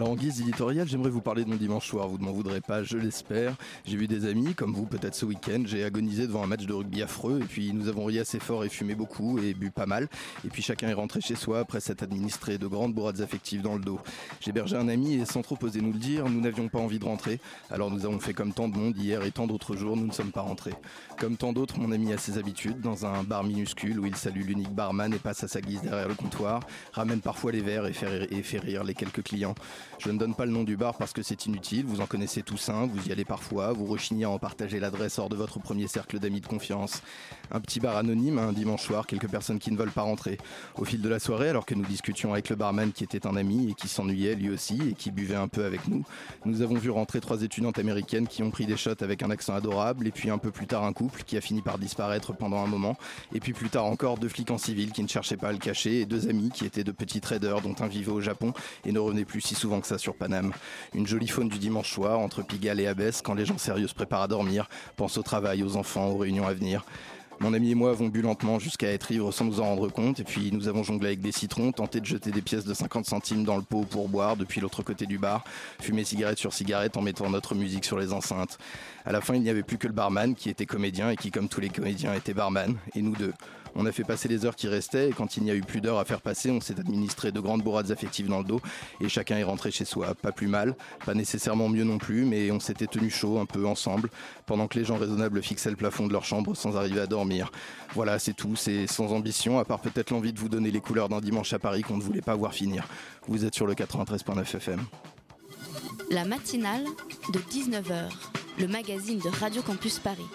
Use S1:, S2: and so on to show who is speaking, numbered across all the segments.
S1: Alors en guise éditoriale, j'aimerais vous parler de mon dimanche soir, vous ne m'en voudrez pas, je l'espère. J'ai vu des amis, comme vous peut-être ce week-end, j'ai agonisé devant un match de rugby affreux, et puis nous avons ri assez fort et fumé beaucoup, et bu pas mal, et puis chacun est rentré chez soi après s'être administré de grandes bourrades affectives dans le dos. Hébergé un ami, et sans trop oser nous le dire, nous n'avions pas envie de rentrer, alors nous avons fait comme tant de monde hier et tant d'autres jours, nous ne sommes pas rentrés. Comme tant d'autres, mon ami a ses habitudes, dans un bar minuscule où il salue l'unique barman et passe à sa guise derrière le comptoir, ramène parfois les verres et fait rire les quelques clients. Je ne donne pas le nom du bar parce que c'est inutile, vous en connaissez tous un, vous y allez parfois, vous rechignez à en partager l'adresse hors de votre premier cercle d'amis de confiance. Un petit bar anonyme, un dimanche soir, quelques personnes qui ne veulent pas rentrer. Au fil de la soirée, alors que nous discutions avec le barman qui était un ami et qui s'ennuyait lui aussi et qui buvait un peu avec nous, nous avons vu rentrer trois étudiantes américaines qui ont pris des shots avec un accent adorable et puis un peu plus tard un couple qui a fini par disparaître pendant un moment et puis plus tard encore deux flics en civil qui ne cherchaient pas à le cacher et deux amis qui étaient de petits traders dont un vivait au Japon et ne revenait plus si souvent que ça sur Paname. Une jolie faune du dimanche soir entre Pigalle et Abbesse quand les gens sérieux se préparent à dormir, pensent au travail, aux enfants, aux réunions à venir. Mon ami et moi avons bu lentement jusqu'à être ivres sans nous en rendre compte, et puis nous avons jonglé avec des citrons, tenté de jeter des pièces de 50 centimes dans le pot pour boire depuis l'autre côté du bar, fumé cigarette sur cigarette en mettant notre musique sur les enceintes. À la fin, il n'y avait plus que le barman qui était comédien et qui, comme tous les comédiens, était barman, et nous deux. On a fait passer les heures qui restaient, et quand il n'y a eu plus d'heures à faire passer, on s'est administré de grandes bourrades affectives dans le dos, et chacun est rentré chez soi. Pas plus mal, pas nécessairement mieux non plus, mais on s'était tenu chaud un peu ensemble, pendant que les gens raisonnables fixaient le plafond de leur chambre sans arriver à dormir. Voilà, c'est tout, c'est sans ambition, à part peut-être l'envie de vous donner les couleurs d'un dimanche à Paris qu'on ne voulait pas voir finir. Vous êtes sur le 93.9 FM.
S2: La matinale de 19h, le magazine de Radio Campus Paris.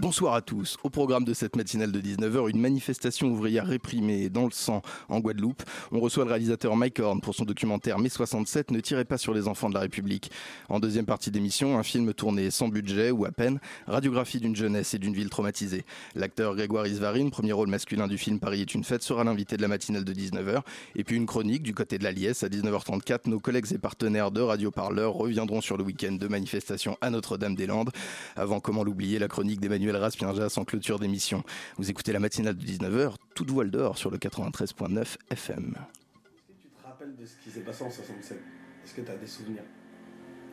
S1: Bonsoir à tous. Au programme de cette matinale de 19h, une manifestation ouvrière réprimée dans le sang en Guadeloupe. On reçoit le réalisateur Mike Horn pour son documentaire Mai 67 ne tirez pas sur les enfants de la République. En deuxième partie d'émission, un film tourné sans budget ou à peine, radiographie d'une jeunesse et d'une ville traumatisée. L'acteur Grégoire Isvarine, premier rôle masculin du film Paris est une fête, sera l'invité de la matinale de 19h. Et puis une chronique du côté de la Liesse à 19h34. Nos collègues et partenaires de Radio Parleur reviendront sur le week-end de manifestation à Notre-Dame-des-Landes. Avant, comment l'oublier, la chronique d'Emmanuel Raspien-Jas en clôture d'émission. Vous écoutez la matinale de 19h, toute voile dehors sur le 93.9 FM.
S3: Est-ce que tu te rappelles de ce qui s'est passé en 67 Est-ce que tu as des souvenirs?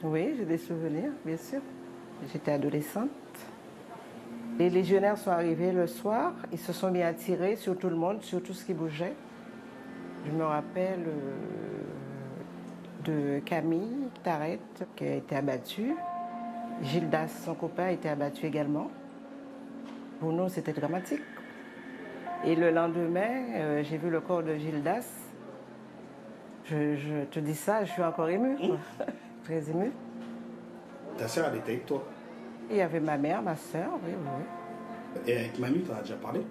S4: Oui, j'ai des souvenirs, bien sûr. J'étais adolescente. Les légionnaires sont arrivés le soir, ils se sont mis à tirer sur tout le monde, sur tout ce qui bougeait. Je me rappelle euh, de Camille Tarette qui a été abattue. Gildas, son copain, a été abattu également. Pour nous, c'était dramatique. Et le lendemain, euh, j'ai vu le corps de Gildas. Je, je te dis ça, je suis encore émue. quoi. Très émue.
S3: Ta soeur, elle était avec toi?
S4: Il y avait ma mère, ma soeur, oui, oui.
S3: Et avec mamie, tu as déjà parlé?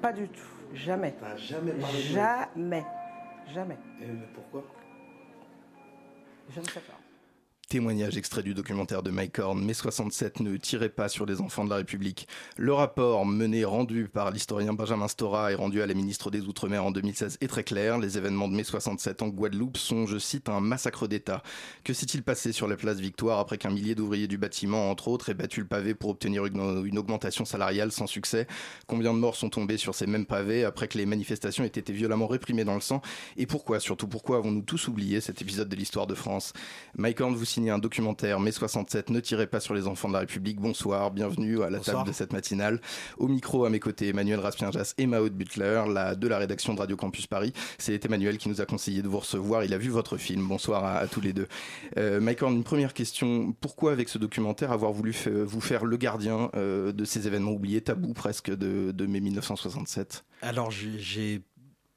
S4: Pas du tout, jamais.
S3: Tu n'as jamais parlé
S4: Jamais. Jamais.
S3: Et pourquoi?
S4: Je ne sais pas.
S1: Témoignage extrait du documentaire de Mike Horn, Mai 67 ne tirez pas sur les enfants de la République. Le rapport mené, rendu par l'historien Benjamin Stora et rendu à la ministre des Outre-mer en 2016 est très clair. Les événements de mai 67 en Guadeloupe sont, je cite, un massacre d'État. Que s'est-il passé sur la place Victoire après qu'un millier d'ouvriers du bâtiment, entre autres, aient battu le pavé pour obtenir une, augmentation salariale sans succès? Combien de morts sont tombés sur ces mêmes pavés après que les manifestations aient été violemment réprimées dans le sang? Et pourquoi, surtout pourquoi avons-nous tous oublié cet épisode de l'histoire de France? Mike Horn vous un documentaire Mai 67, ne tirez pas sur les enfants de la République. Bonsoir, bienvenue à la
S3: Bonsoir.
S1: table de cette matinale. Au micro, à mes côtés, Emmanuel Raspien-Jas et Maud Butler, la, de la rédaction de Radio Campus Paris. C'est Emmanuel qui nous a conseillé de vous recevoir. Il a vu votre film. Bonsoir à, à tous les deux. Euh, Mike Horn, une première question. Pourquoi, avec ce documentaire, avoir voulu vous faire le gardien euh, de ces événements oubliés, tabous presque, de, de mai 1967
S5: Alors, j'ai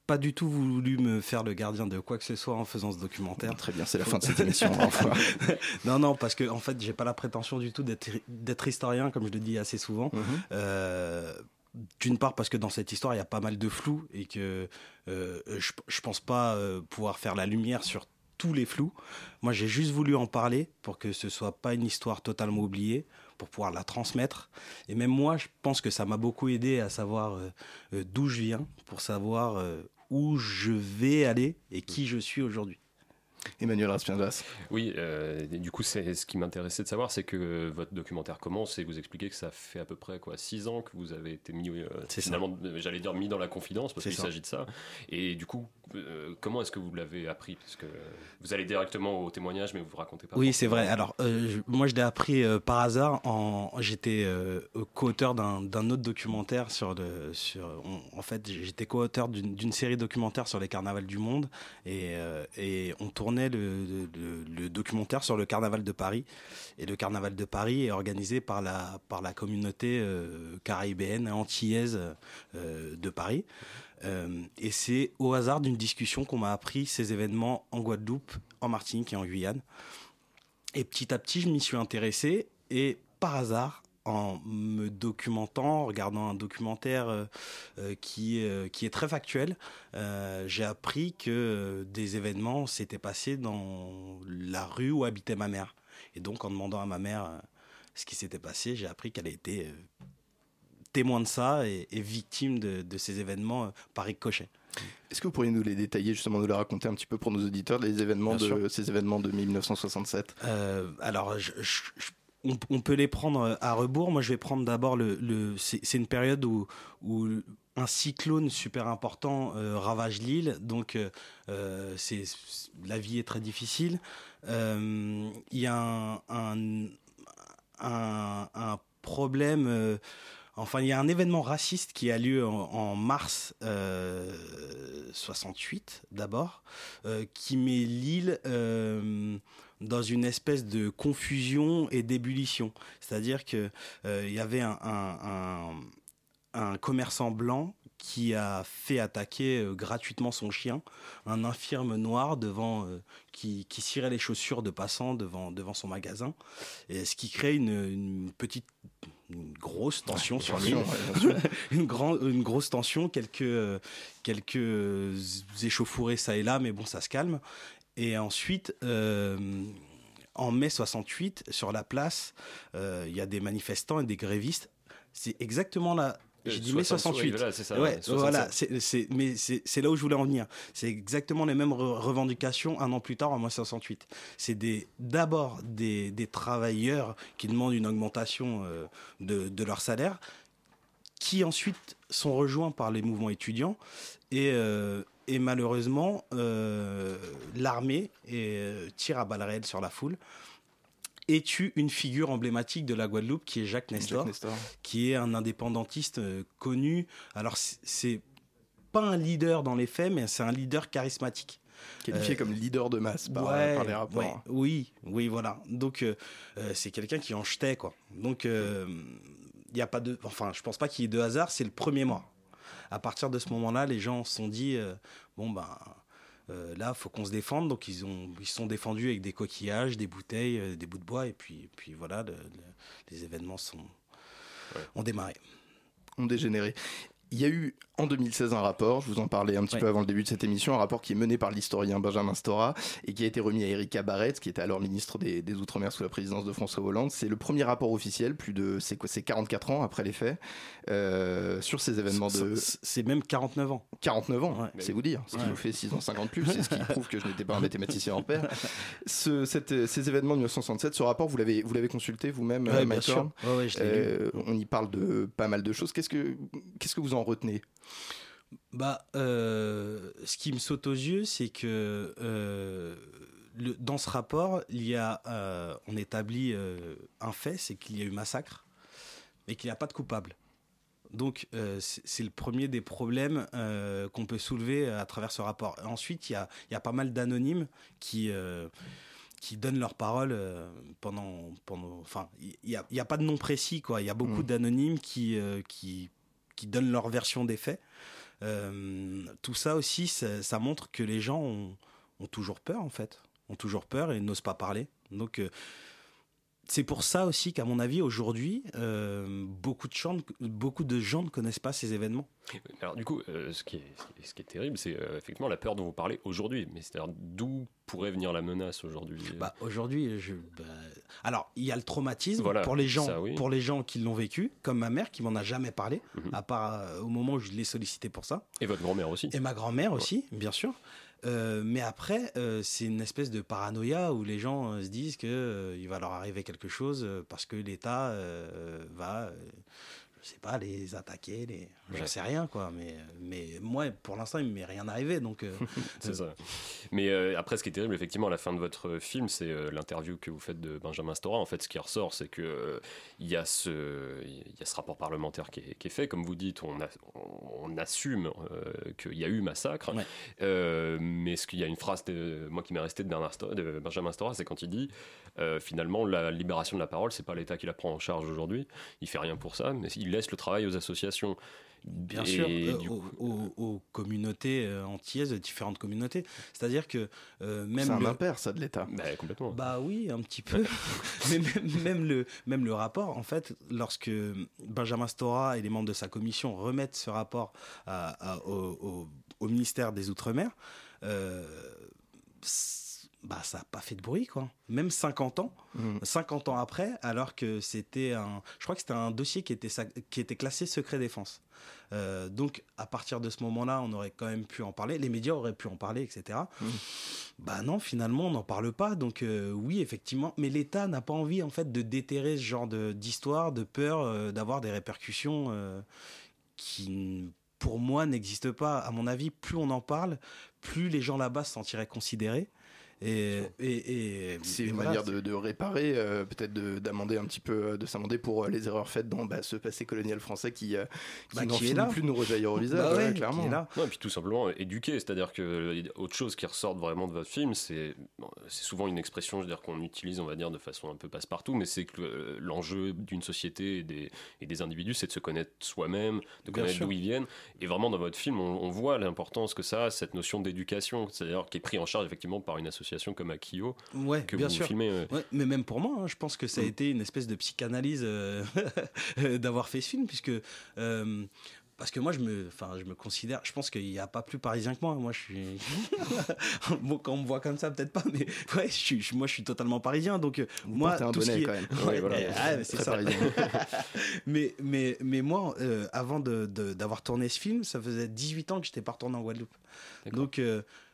S5: pas du tout voulu me faire le gardien de quoi que ce soit en faisant ce documentaire.
S1: Très bien, c'est la fin de cette émission. Au revoir.
S5: Non, non, parce que en fait, j'ai pas la prétention du tout d'être historien, comme je le dis assez souvent.
S1: Mhm.
S5: Euh, d'une part parce que dans cette histoire il y a pas mal de flou et que euh, je, je pense pas euh, pouvoir faire la lumière sur tous les flous. Moi j'ai juste voulu en parler pour que ce soit pas une histoire totalement oubliée, pour pouvoir la transmettre. Et même moi je pense que ça m'a beaucoup aidé à savoir euh, d'où je viens, pour savoir où je vais aller et qui je suis aujourd'hui.
S1: Emmanuel Raspiendas.
S6: Oui, euh, du coup, c'est ce qui m'intéressait de savoir, c'est que votre documentaire commence et vous expliquez que ça fait à peu près quoi six ans que vous avez été mis, euh, finalement, euh, j'allais dire mis dans la confidence parce qu'il s'agit de ça. Et du coup, euh, comment est-ce que vous l'avez appris? Parce que vous allez directement au témoignage, mais vous racontez pas.
S5: Oui, c'est vrai. Alors, je- moi, je l'ai appris par hasard. En, j'étais co-auteur d'un, autre documentaire sur le. Sur, on- en fait, j'étais co-auteur d'une, série documentaire sur les carnavals du monde, et, et on tournait le, documentaire sur le carnaval de Paris. Et le carnaval de Paris est organisé par la par la communauté euh, antillaise euh, de Paris. Euh, et c'est au hasard d'une discussion qu'on m'a appris ces événements en Guadeloupe, en Martinique et en Guyane. Et petit à petit, je m'y suis intéressé et par hasard, en me documentant, en regardant un documentaire euh, euh, qui, euh, qui est très factuel, euh, j'ai appris que des événements s'étaient passés dans la rue où habitait ma mère. Et donc, en demandant à ma mère ce qui s'était passé, j'ai appris qu'elle était témoin de ça et, et victime de, de ces événements par ricochet.
S1: Est-ce que vous pourriez nous les détailler, justement, nous les raconter un petit peu pour nos auditeurs, les événements
S5: Bien
S1: de, ces événements de 1967
S5: Euh, alors, je- je- je- on, peut les prendre à rebours. Moi, je vais prendre d'abord le. c'est une période où, un cyclone super important euh, ravage l'île, donc euh, euh, la vie est très difficile. Euh, Il y a un, problème. euh, Enfin, il y a un événement raciste qui a lieu en, mars euh, 68 d'abord, euh, qui met l'île euh, dans une espèce de confusion et d'ébullition. C'est-à-dire que euh, il y avait un, un- un- un commerçant blanc qui a fait attaquer euh, gratuitement son chien, un infirme noir devant euh, qui, qui cirait les chaussures de passants devant devant son magasin, et ce qui crée une, une petite une grosse tension sur
S1: ouais, sûr.
S5: une, une grosse tension, quelques, euh, quelques échauffourées ça et là, mais bon, ça se calme. Et ensuite, euh, en mai 68, sur la place, euh, il y a des manifestants et des grévistes. C'est exactement là. J'ai
S6: Euh,
S5: dit mai
S6: 60,
S5: 68.
S6: oui, voilà, c'est
S5: ouais,
S6: ouais, 67.
S5: voilà. c'est- mais là où je voulais en venir. C'est exactement les mêmes re- revendications un an plus tard, en mai 68. C'est des- d'abord des, des travailleurs qui demandent une augmentation euh, de, de leur salaire, qui ensuite sont rejoints par les mouvements étudiants. Et, euh, et malheureusement, euh, l'armée euh, tire à balles réelles sur la foule et tue une figure emblématique de la Guadeloupe qui est Jacques Nestor,
S1: Jacques Nestor.
S5: qui est un indépendantiste euh, connu. Alors, c'est- pas un leader dans les faits, mais c'est un leader charismatique.
S1: Qualifié
S5: Euh,
S1: comme leader de masse par,
S5: Ouais,
S1: par les rapports.
S5: ouais, oui, oui, voilà. Donc, euh, c'est quelqu'un qui en jetait, quoi. Donc, il y a pas de. Enfin, je pense pas qu'il y ait de hasard, c'est le premier mois. À partir de ce moment-là, les gens se sont dit euh, bon, ben. euh, là, faut qu'on se défende, donc ils ont ils sont défendus avec des coquillages, des bouteilles, euh, des bouts de bois, et puis puis voilà, le- le- les événements sont ont démarré.
S1: ont dégénéré. Il y a eu en 2016 un rapport, je vous en parlais un petit
S5: Ouais.
S1: peu avant le début de cette émission, un rapport qui est mené par l'historien Benjamin Stora et qui a été remis à Erika Barrett, qui était alors ministre des, des Outre-mer sous la présidence de François Hollande. C'est le premier rapport officiel, plus de c'est quoi, c'est 44 ans après les faits, euh, sur ces événements de
S5: C'est- même 49 ans.
S1: 49 ans,
S5: Ouais.
S1: c'est vous dire, ce qui
S5: Ouais.
S1: nous fait 6 ans 50 plus, c'est ce qui prouve que je n'étais pas un mathématicien. Ce, cette- ces événements de 1967, ce rapport, vous l'avez vous l'avez consulté vous-même,
S5: lu.
S1: Euh, On y parle de pas mal de choses. Qu'est-ce que qu'est-ce que vous en retenez
S5: Bah, euh, ce qui me saute aux yeux, c'est que euh, le- dans ce rapport, il y a, euh, on établit un fait, c'est qu'il y a eu massacre, mais qu'il n'y a pas de coupable. Donc, c'est le premier des problèmes qu'on peut soulever à travers ce rapport. Ensuite, il y a, il y a pas mal d'anonymes qui, qui donnent leur parole pendant, pendant. Enfin, il n'y a, a pas de nom précis, quoi. Il y a beaucoup
S1: Mhm.
S5: d'anonymes qui, euh, qui, qui donnent leur version des faits. Euh, tout ça aussi, ça, montre que les gens ont, toujours peur en fait, ont toujours peur et n'osent pas parler. Donc euh, c'est pour ça aussi qu'à mon avis, aujourd'hui, euh, beaucoup, de gens, beaucoup de gens ne connaissent pas ces événements.
S6: Alors du coup, euh, ce, qui est, ce qui est terrible, c'est euh, effectivement la peur dont vous parlez aujourd'hui. Mais c'est-à-dire d'où pourrait venir la menace aujourd'hui
S5: bah, Aujourd'hui, je... Bah, alors il y a le traumatisme pour les gens, pour les gens qui l'ont vécu, comme ma mère qui m'en a jamais parlé, mhm. à part au moment où je l'ai sollicité pour ça.
S6: Et votre grand-mère aussi.
S5: Et ma grand-mère aussi, bien sûr. Euh, mais après, euh, c'est une espèce de paranoïa où les gens euh, se disent qu'il il va leur arriver quelque chose parce que l'État va, je sais pas, les attaquer, les... je sais rien quoi. Mais, mais moi, pour l'instant, il m'est rien arrivé, donc.
S6: c'est ça. Mais après, ce qui est terrible, effectivement, à la fin de votre film, c'est l'interview que vous faites de Benjamin Stora. En fait, ce qui ressort, c'est que il y a ce, il y a ce rapport parlementaire qui est, qui est, fait, comme vous dites, on, a, on, assume qu'il y a eu massacre. mais ce qu'il y a une phrase, de, moi qui m'est restée de, de Benjamin Stora, c'est quand il dit finalement la libération de la parole, c'est pas l'État qui la prend en charge aujourd'hui. Il fait rien pour ça, mais il laisse le travail aux associations.
S5: Bien sûr, euh, aux, communautés euh, antillaises, différentes communautés. C'est-à-dire que euh, même.
S1: C'est un impair, ça, de l'État.
S6: Bah, complètement.
S5: Bah oui, un petit peu. Mais même, le, même le rapport, en fait, lorsque Benjamin Stora et les membres de sa commission remettent ce rapport au, au, ministère des Outre-mer, bah, ça n'a pas fait de bruit, quoi. Même 50 ans, 50 mmh. ans après, alors que c'était un, je crois que c'était un dossier qui était, qui était classé secret défense. Euh, donc, à partir de ce moment-là, on aurait quand même pu en parler, les médias auraient pu en parler, etc. Mmh. Bah non, finalement, on n'en parle pas. Donc, euh, oui, effectivement, mais l'État n'a pas envie, en fait, de déterrer ce genre d'histoire, de, peur euh, d'avoir des répercussions qui pour moi, n'existent pas. À mon avis, plus on en parle, plus les gens là-bas se sentiraient considérés. Et, et,
S1: c'est une manière de, réparer, euh, peut-être d'amender un petit peu, de s'amender pour euh, les erreurs faites dans bah, ce passé colonial français qui, euh, qui bah, n'en finit plus de nous rejaillir au visage, bah clairement.
S6: Là. et puis tout simplement éduquer, c'est-à-dire que autre chose qui ressort vraiment de votre film, c'est c'est souvent une expression, je veux dire qu'on utilise, on va dire de façon un peu passe-partout, mais c'est que l'enjeu d'une société et des, et des individus, c'est de se connaître soi-même, de connaître d'où ils viennent. Et vraiment dans votre film, on, on voit l'importance que ça a, cette notion d'éducation, c'est-à-dire qui est pris en charge effectivement par une association comme Akio
S5: ouais,
S6: que
S5: bien
S6: vous
S5: sûr.
S6: filmez.
S5: mais même pour moi, hein, je pense que ça a mm. été une espèce de psychanalyse euh, d'avoir fait ce film, puisque euh, parce que moi je me enfin je me considère je pense qu'il n'y a pas plus parisien que moi moi je suis bon quand on me voit comme ça peut-être pas mais ouais je suis moi je suis totalement parisien donc euh, moi
S1: un
S5: tout
S1: bonnet
S5: qui
S1: quand même
S5: ouais, voilà. c'est ça mais mais mais moi avant de d'avoir tourné ce film ça faisait 18 ans que j'étais pas retourné en Guadeloupe donc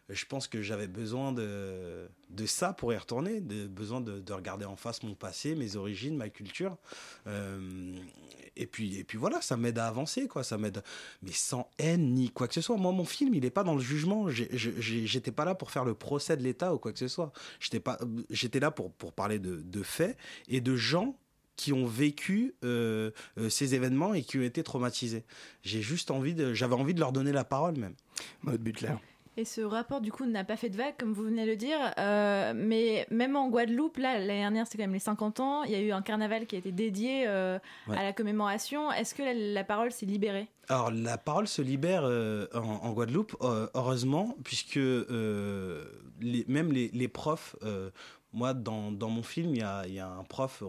S5: je pense que j'avais besoin de, de ça pour y retourner, de, besoin de, de, regarder en face mon passé, mes origines, ma culture. Euh, et, puis, et puis voilà, ça m'aide à avancer, quoi. Ça m'aide, mais sans haine ni quoi que ce soit. Moi, mon film, il n'est pas dans le jugement. J'étais pas là pour faire le procès de l'État ou quoi que ce soit. J'étais là pour, pour parler de, de faits et de gens qui ont vécu euh, euh, ces événements et qui ont été traumatisés. J'ai juste envie de, j'avais envie de leur donner la parole même.
S1: Mode Butler.
S7: Et ce rapport, du coup, n'a pas fait de vague, comme vous venez de le dire. Euh, mais même en Guadeloupe, là, l'année dernière, c'était quand même les 50 ans. Il y a eu un carnaval qui a été dédié euh, à la commémoration. Est-ce que la, parole s'est libérée?
S5: Alors, la parole se libère euh, en, Guadeloupe, heureusement, puisque même les, les profs moi, dans, dans, mon film, il y a, y a, un prof,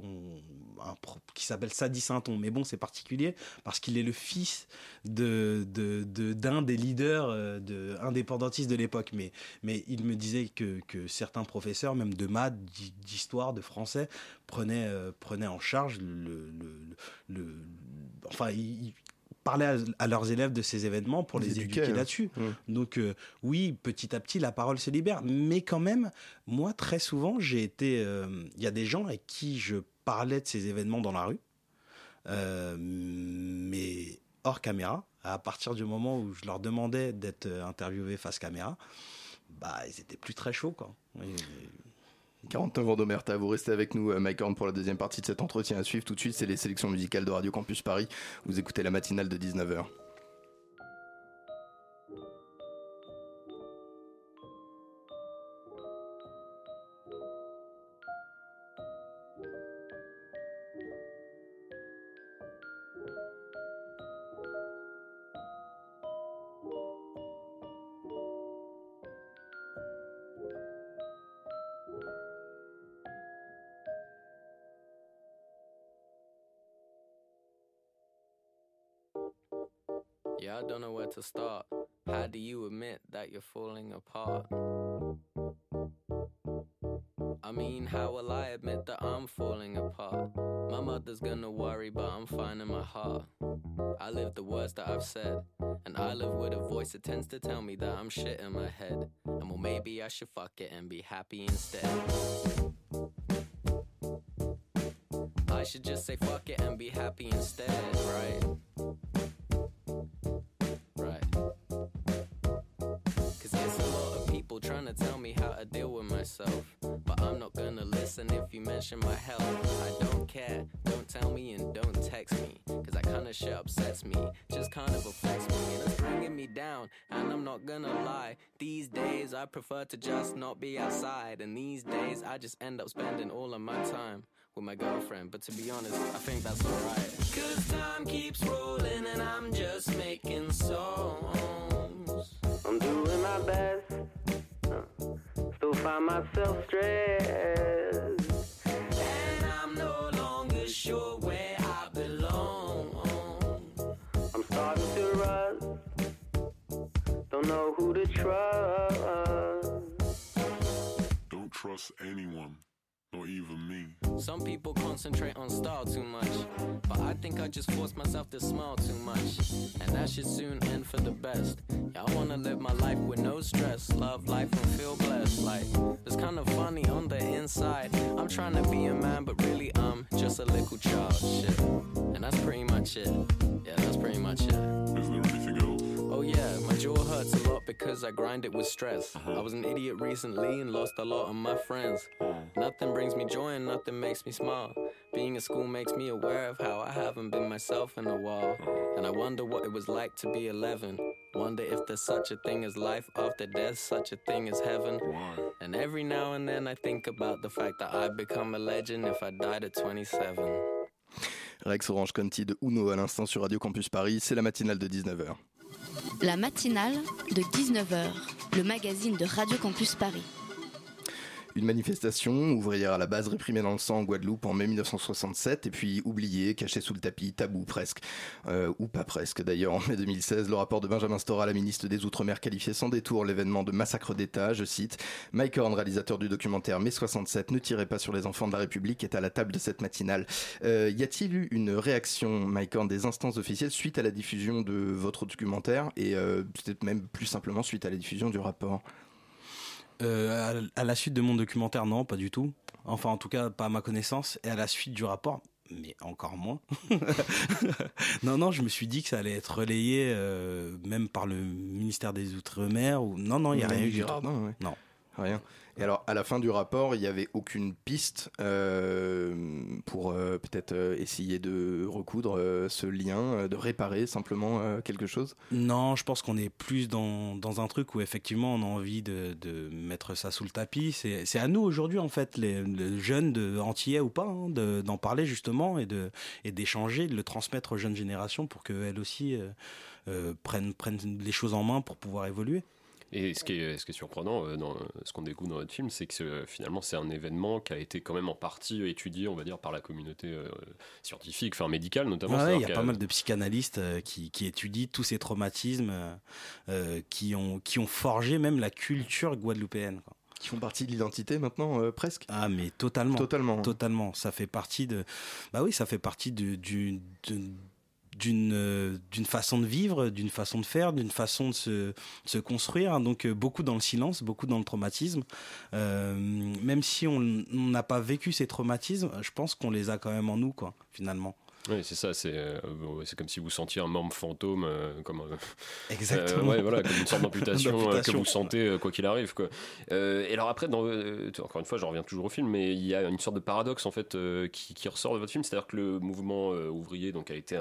S5: qui s'appelle Sadi Sainton. Mais bon, c'est particulier parce qu'il est le fils d'un de, de, d'un des leaders euh, indépendantistes de l'époque. Mais, mais il me disait que, que certains professeurs, même de maths, d'histoire, de français, prenaient, euh, prenaient en charge le. le, le, enfin, parler à, leurs élèves de ces événements pour les, éduquer, hein. là-dessus. Mmh. Donc euh, oui, petit à petit, la parole se libère. Mais quand même, moi, très souvent, j'ai été... Euh, il y a des gens avec qui je parlais de ces événements dans la rue, euh, mais hors caméra. À partir du moment où je leur demandais d'être interviewés face caméra, bah, ils étaient plus très chauds, quoi.
S1: 49 ans d'Omerta, vous restez avec nous, euh, Mike Horn, pour la deuxième partie de cet entretien à suivre. Tout de suite, c'est les sélections musicales de Radio Campus Paris. Vous écoutez la matinale de 19h.
S8: To start. How do you admit that you're falling apart? I mean, how will I admit that I'm falling apart? My mother's gonna worry, but I'm fine in my heart. I live the words that I've said, and I live with a voice that tends to tell me that I'm shit in my head. And well, maybe I should fuck it and be happy instead. I should just say fuck it and be happy instead? Right. Mention my health. I don't care, don't tell me and don't text me. Cause that kinda shit upsets me, just kind of affects me. And it's bringing me down, and I'm not gonna lie. These days I prefer to just not be outside. And these days I just end up spending all of my time with my girlfriend. But to be honest, I think that's alright. Cause time keeps rolling and I'm just making songs. I'm doing my best, uh, still find myself stressed. Sure where I belong. I'm starting to rust, don't know who to trust.
S9: Don't trust anyone, not even me.
S8: Some people concentrate on style too much, but I think I just force myself to smile too much. And that should soon end for the best. Yeah, I wanna live my life with no stress, love life and feel blessed. Like, it's kind of funny on the inside. I'm trying to be a man, but really I'm just a little child. Shit. And that's pretty much it. Yeah, that's pretty much it.
S9: Is there anything else?
S8: Yeah, my jaw hurts a lot because I grind it with stress. Uh-huh. I was an idiot recently and lost a lot of my friends. Uh. Nothing brings me joy and nothing makes me smile. Being at school makes me aware of how I haven't been myself in a while. Uh-huh. And I wonder what it was like to be 11. Wonder if there's such a thing as life after death, such a thing as heaven. And every now and then I think about the fact that I'd become a legend if I died at 27.
S1: Rex Orange Conti de Uno à l'instant sur Radio Campus Paris, c'est la matinale de 19h.
S2: La matinale de 19h, le magazine de Radio Campus Paris.
S1: Une manifestation ouvrière à la base réprimée dans le sang en Guadeloupe en mai 1967 et puis oubliée, cachée sous le tapis, tabou presque, euh, ou pas presque d'ailleurs. En mai 2016, le rapport de Benjamin Stora, la ministre des Outre-mer, qualifiait sans détour l'événement de massacre d'État. Je cite Mike Horn, réalisateur du documentaire Mai 67, ne tirez pas sur les enfants de la République, est à la table de cette matinale. Euh, y a-t-il eu une réaction, Mike Horn, des instances officielles suite à la diffusion de votre documentaire et euh, peut-être même plus simplement suite à la diffusion du rapport?
S5: Euh, à, à la suite de mon documentaire, non, pas du tout. Enfin, en tout cas, pas à ma connaissance. Et à la suite du rapport, mais encore moins. non, non, je me suis dit que ça allait être relayé euh, même par le ministère des Outre-mer. Ou... Non, non, il n'y a rien eu du tout.
S1: Non, ouais.
S5: Non.
S1: Rien. Et alors, à la fin du rapport, il n'y avait aucune piste euh, pour euh, peut-être euh, essayer de recoudre ce lien, de réparer simplement quelque chose?
S5: Non, je pense qu'on est plus dans, dans un truc où effectivement on a envie de, de mettre ça sous le tapis. C'est à nous aujourd'hui, en fait, les, jeunes de antillais ou pas, hein, de- d'en parler justement et de et d'échanger, de le transmettre aux jeunes générations pour qu'elles aussi prennent, prennent les choses en main pour pouvoir évoluer.
S6: Et ce qui est, ce qui est surprenant euh, dans ce qu'on découvre dans votre film, c'est que euh, finalement c'est un événement qui a été quand même en partie étudié, on va dire, par la communauté euh, scientifique, enfin médicale notamment.
S5: Ouais, il y a pas mal de psychanalystes euh, qui, qui étudient tous ces traumatismes euh, euh, qui, ont, qui ont forgé même la culture guadeloupéenne. quoi.
S1: Qui font partie de l'identité maintenant, euh, presque?
S5: Ah, mais totalement.
S1: Totalement.
S5: Totalement. Ça fait partie de. Bah oui, ça fait partie de- du- de- d'une euh, d'une façon de vivre, d'une façon de faire, d'une façon de se, de se construire. Donc euh, beaucoup dans le silence, beaucoup dans le traumatisme. Euh, même si on n'a pas vécu ces traumatismes, je pense qu'on les a quand même en nous, quoi, finalement.
S6: Oui, c'est ça, c'est euh, comme si vous sentiez un membre fantôme, euh, comme, euh,
S5: Exactement.
S6: ouais, voilà, comme une sorte d'amputation que vous sentez quoi qu'il arrive. Quoi. Et alors après, dans, encore une fois, je reviens toujours au film, mais il y a une sorte de paradoxe en fait qui, qui ressort de votre film, c'est-à-dire que le mouvement ouvrier donc a été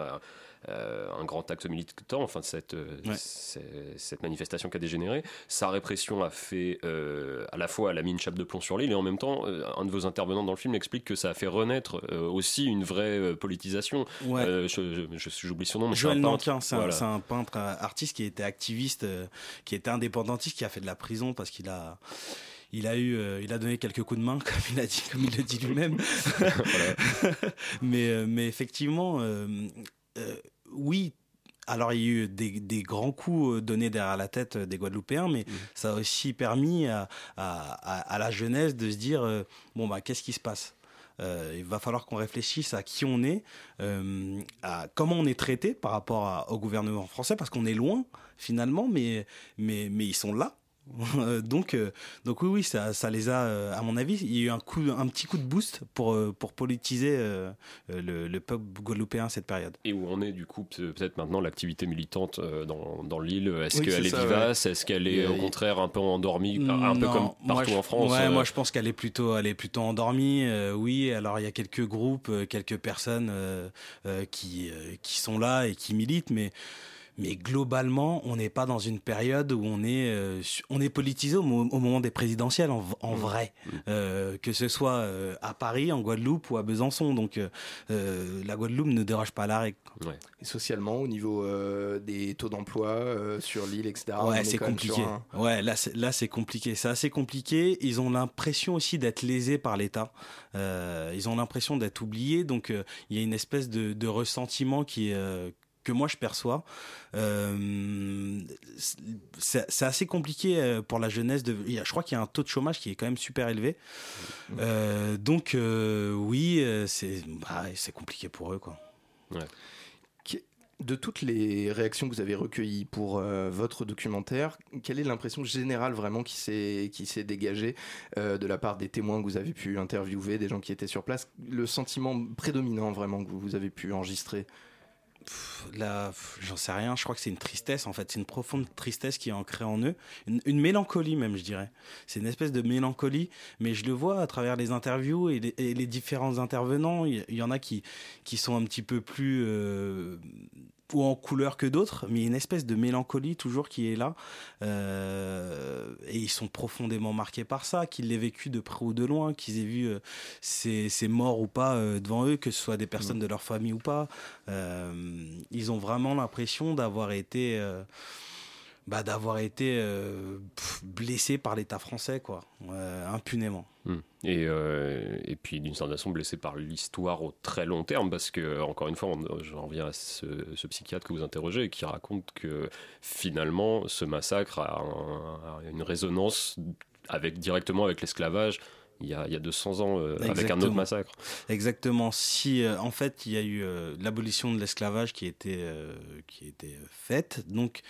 S6: un, euh, un grand acte militant, enfin cette, euh,
S5: Ouais.
S6: cette manifestation qui a dégénéré. Sa répression a fait euh, à la fois elle a mis une chape de plomb sur l'île et en même temps, un de vos intervenants dans le film explique que ça a fait renaître aussi une vraie politisation.
S5: Ouais.
S6: Je- J'oublie son nom. mais
S5: Joël. Nankin, c'est un,
S6: Voilà.
S5: un peintre artiste qui était activiste, qui était indépendantiste, qui a fait de la prison parce qu'il a. Il a eu, euh, il a donné quelques coups de main, comme il a dit, comme il le dit lui-même. mais, mais effectivement, euh, oui, alors il y a eu des, des, grands coups donnés derrière la tête des Guadeloupéens, mais mmh. ça a aussi permis à, à, à, la jeunesse de se dire bon bah qu'est-ce qui se passe? Euh, il va falloir qu'on réfléchisse à qui on est, euh, à comment on est traité par rapport au gouvernement français, parce qu'on est loin finalement, mais, mais, mais ils sont là. donc, euh, donc oui, oui, ça, ça les a, euh, à mon avis, il y a eu un, coup, un petit coup de boost pour, euh, pour politiser le, le, peuple guadeloupéen cette période.
S6: Et où on est du coup peut-être maintenant l'activité militante dans, dans l'île? Est-ce qu'elle est, vivace? Est-ce qu'elle est au contraire un peu endormie, un peu comme partout en France
S5: Ouais, moi je pense qu'elle est plutôt, elle est plutôt endormie. oui, alors il y a quelques groupes, quelques personnes qui, qui sont là et qui militent, mais mais globalement, on n'est pas dans une période où on est, euh, on est politisé au, moment des présidentielles, en, mmh. vrai. Mmh. Euh, que ce soit euh, à Paris, en Guadeloupe ou à Besançon. Donc la Guadeloupe ne déroge pas à la règle.
S1: Et socialement, au niveau des taux d'emploi sur l'île, etc.
S5: Ouais, c'est compliqué. Ouais, là, là, c'est compliqué. C'est assez compliqué. Ils ont l'impression aussi d'être lésés par l'État. ils ont l'impression d'être oubliés. Donc, il y a une espèce de, de ressentiment qui est que moi je perçois. Euh, c'est assez compliqué euh, pour la jeunesse. De, je crois qu'il y a un taux de chômage qui est quand même super élevé. Mmh. Euh, donc oui, c'est bah, c'est compliqué pour eux. Quoi.
S1: De toutes les réactions que vous avez recueillies pour votre documentaire, quelle est l'impression générale vraiment qui s'est qui s'est dégagée de la part des témoins que vous avez pu interviewer, des gens qui étaient sur place, le sentiment prédominant vraiment que vous avez pu enregistrer?
S5: J'en sais rien. Je crois que c'est une tristesse, en fait. C'est une profonde tristesse qui est ancrée en eux. Une, mélancolie, même, je dirais. C'est une espèce de mélancolie, mais je le vois à travers les interviews et les, différents intervenants. Il y, en a qui, sont un petit peu plus. Euh, ou en couleur que d'autres, mais une espèce de mélancolie toujours qui est là. Euh, et ils sont profondément marqués par ça, qu'ils l'aient vécu de près ou de loin, qu'ils aient vu euh, ces, morts ou pas euh, devant eux, que ce soit des personnes de leur famille ou pas. ils ont vraiment l'impression d'avoir été bah, d'avoir été euh, blessé par l'État français, quoi, euh, impunément.
S6: Hmm. Et, euh, et puis d'une certaine façon blessé par l'histoire au très long terme, parce que, encore une fois, j'en reviens à ce, psychiatre que vous interrogez qui raconte que finalement, ce massacre a, une résonance avec, directement avec l'esclavage. Il y, a, il y a 200 ans avec un autre massacre.
S5: Exactement. Si en fait il y a eu l'abolition de l'esclavage qui était qui était faite, donc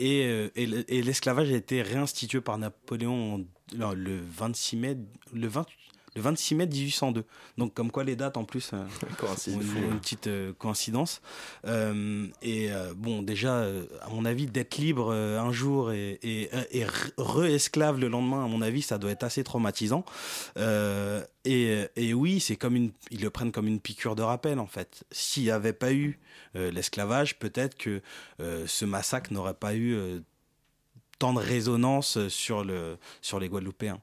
S5: euh, et, l'esclavage a été réinstitué par Napoléon le 26 mai, le 20, le 26 mai 1802. Donc comme quoi les dates en plus euh, ont une, petite euh, coïncidence. et bon déjà, à mon avis, d'être libre un jour et, et, et re-esclave le lendemain, à mon avis, ça doit être assez traumatisant. Et, et, oui, c'est comme une, ils le prennent comme une piqûre de rappel en fait. S'il n'y avait pas eu euh, l'esclavage, peut-être que euh, ce massacre n'aurait pas eu euh, tant de résonance sur, le, sur les Guadeloupéens.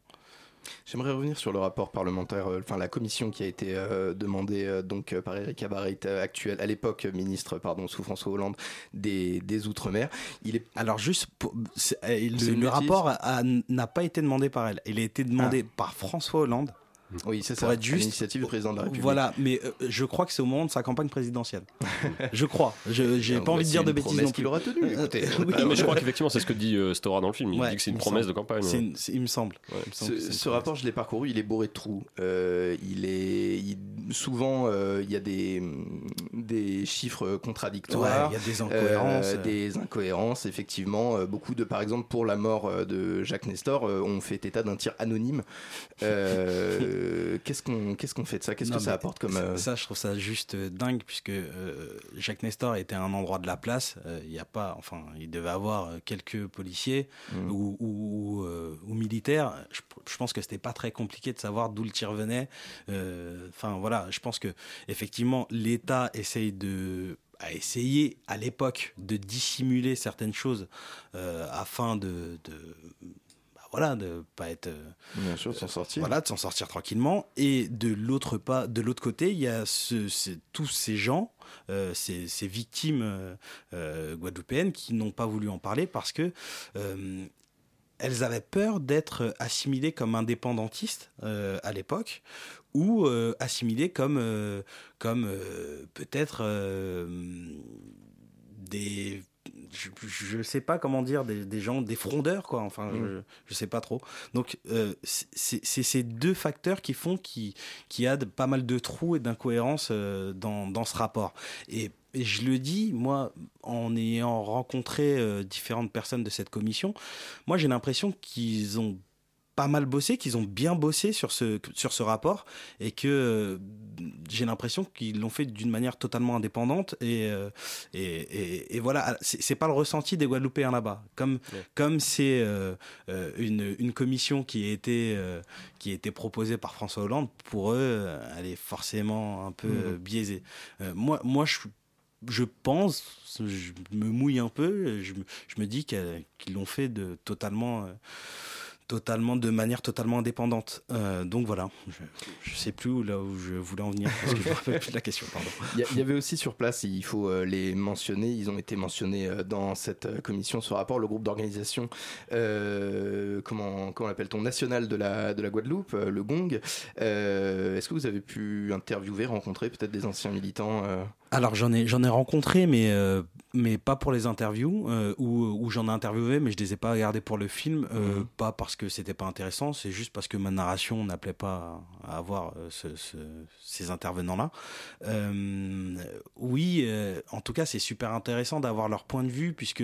S1: J'aimerais revenir sur le rapport parlementaire, enfin la commission qui a été demandée donc par Eric Abarit, actuel à l'époque ministre pardon sous François Hollande des, des outre-mer.
S5: Il est alors juste le, rapport n'a pas été demandé par elle, il a été demandé ah. par François Hollande
S1: oui, c'est ça. Être juste, l'initiative du président de la République.
S5: Voilà, mais euh, je crois que c'est au moment de sa campagne présidentielle. je crois. Je j'ai pas envie de dire de bêtises non plus.
S1: qu'il aura tenu. Écoutez.
S6: Ah, mais je crois qu'effectivement, c'est ce que dit euh, Stora dans le film. Il dit que c'est une promesse de campagne.
S5: il me semble.
S1: ce, rapport, je l'ai parcouru. Il est bourré de trous. Euh, il est souvent il y a des des chiffres contradictoires.
S5: Il y a des incohérences.
S1: des incohérences, effectivement. beaucoup de, par exemple, pour la mort de Jacques Nestor, on fait état d'un tir anonyme. qu'est-ce qu'on qu'est-ce qu'on fait de ça? Qu'est-ce que ça apporte comme
S5: euh, ça Je trouve ça juste euh, dingue puisque euh, Jacques Nestor était à un endroit de la place. Il n'y a pas, enfin, il devait avoir quelques policiers mmh. ou, ou, ou, militaires. Je, je, pense que c'était pas très compliqué de savoir d'où le tir venait. Enfin voilà, je pense que effectivement l'État essaye de a essayé à l'époque de dissimuler certaines choses afin de, de voilà, de pas être. Euh,
S1: Bien sûr, de s'en sortir.
S5: Voilà, de s'en sortir tranquillement. Et de l'autre pas, de l'autre côté, il y a ce, tous ces gens, euh, ces, ces, victimes euh, euh, guadeloupéennes qui n'ont pas voulu en parler parce que elles avaient peur d'être assimilées comme indépendantistes à l'époque ou assimilées comme, comme peut-être des je ne sais pas comment dire des, des, gens des frondeurs quoi. Enfin je, je sais pas trop. Donc euh, c'est ces deux facteurs qui font qu'il qui y a de, pas mal de trous et d'incohérences euh, dans, dans ce rapport. Et et je le dis, moi, en ayant rencontré euh, différentes personnes de cette commission, moi j'ai l'impression qu'ils ont pas mal bossé, qu'ils ont bien bossé sur ce, sur ce rapport et que euh, j'ai l'impression qu'ils l'ont fait d'une manière totalement indépendante et, euh, et, et, et, voilà, c'est pas le ressenti des Guadeloupéens là-bas. Comme comme c'est euh, une, une commission qui a été qui a été proposée par François Hollande, pour eux, elle est forcément un peu mmh. biaisée. moi, moi, je je pense, je me mouille un peu, je, je me dis qu'ils l'ont fait de totalement totalement de manière totalement indépendante. Euh, donc voilà, je, ne sais plus où, là où je voulais en venir parce que je plus la question.
S1: Il y, avait aussi sur place, il faut euh, les mentionner, ils ont été mentionnés euh, dans cette commission, ce rapport, le groupe d'organisation, comment comment l'appelle-t-on, national de la Guadeloupe, le GONG. Est-ce que vous avez pu interviewer, rencontrer peut-être des anciens militants
S5: alors j'en ai j'en ai rencontré mais euh, mais pas pour les interviews euh, ou, j'en ai interviewé mais je les ai pas regardés pour le film euh, mhm. pas parce que c'était pas intéressant c'est juste parce que ma narration n'appelait pas à avoir ces intervenants là oui en tout cas c'est super intéressant d'avoir leur point de vue puisque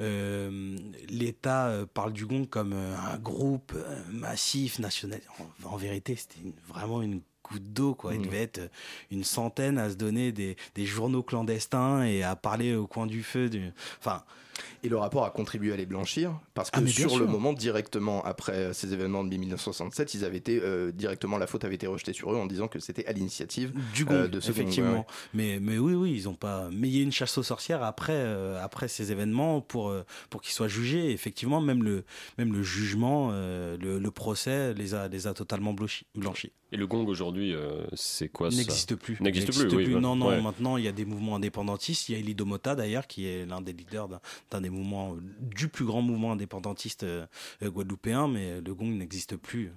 S5: l'État parle du Gong comme un groupe massif national. En, en vérité, c'était vraiment une d'eau, quoi. Il mmh. devait être une centaine à se donner des, des, journaux clandestins et à parler au coin du feu. Du... Enfin,
S1: et le rapport a contribué à les blanchir parce que ah, sur le moment, directement après euh, ces événements de 1967, ils avaient été euh, directement la faute avait été rejetée sur eux en disant que c'était à l'initiative
S5: du euh, de ce effectivement. Mais mais oui oui, ils ont pas. Mais il y a une chasse aux sorcières après après ces événements pour pour qu'ils soient jugés. Effectivement, même le même le jugement, le, le, procès les a les a totalement blanchis.
S6: Et le gong aujourd'hui, c'est quoi ça
S5: N'existe plus.
S6: N'existe plus. Oui,
S5: non non. Maintenant, il y a des mouvements indépendantistes. Il y a Eli Domota d'ailleurs qui est l'un des leaders d'un des mouvements, du plus grand mouvement indépendantiste euh, guadeloupéen, mais le gong n'existe plus.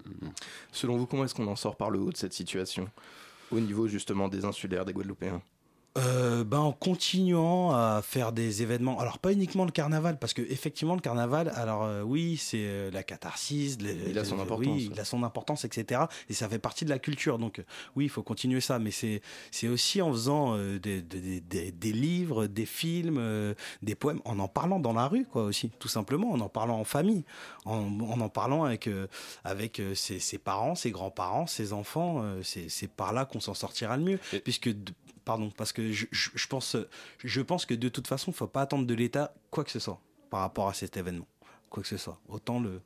S1: Selon vous, comment est-ce qu'on en sort par le haut de cette situation au niveau justement des insulaires, des Guadeloupéens?
S5: Euh, ben, en continuant à faire des événements. Alors pas uniquement le carnaval, parce que effectivement le carnaval, alors euh, oui, c'est euh, la catharsis,
S1: il a son importance,
S5: il a son importance, etc. Et ça fait partie de la culture. Donc oui, il faut continuer ça, mais c'est c'est aussi en faisant des, des, des, des, livres, des films, des poèmes, en en parlant dans la rue, quoi aussi, tout simplement, en en parlant en famille, en en, en parlant avec avec ses, ses, parents, ses grands-parents, ses enfants. c'est par là qu'on s'en sortira le mieux, puisque pardon, parce que je, pense, je pense que de toute façon, il ne faut pas attendre de l'État quoi que ce soit par rapport à cet événement, quoi que ce soit. Autant le,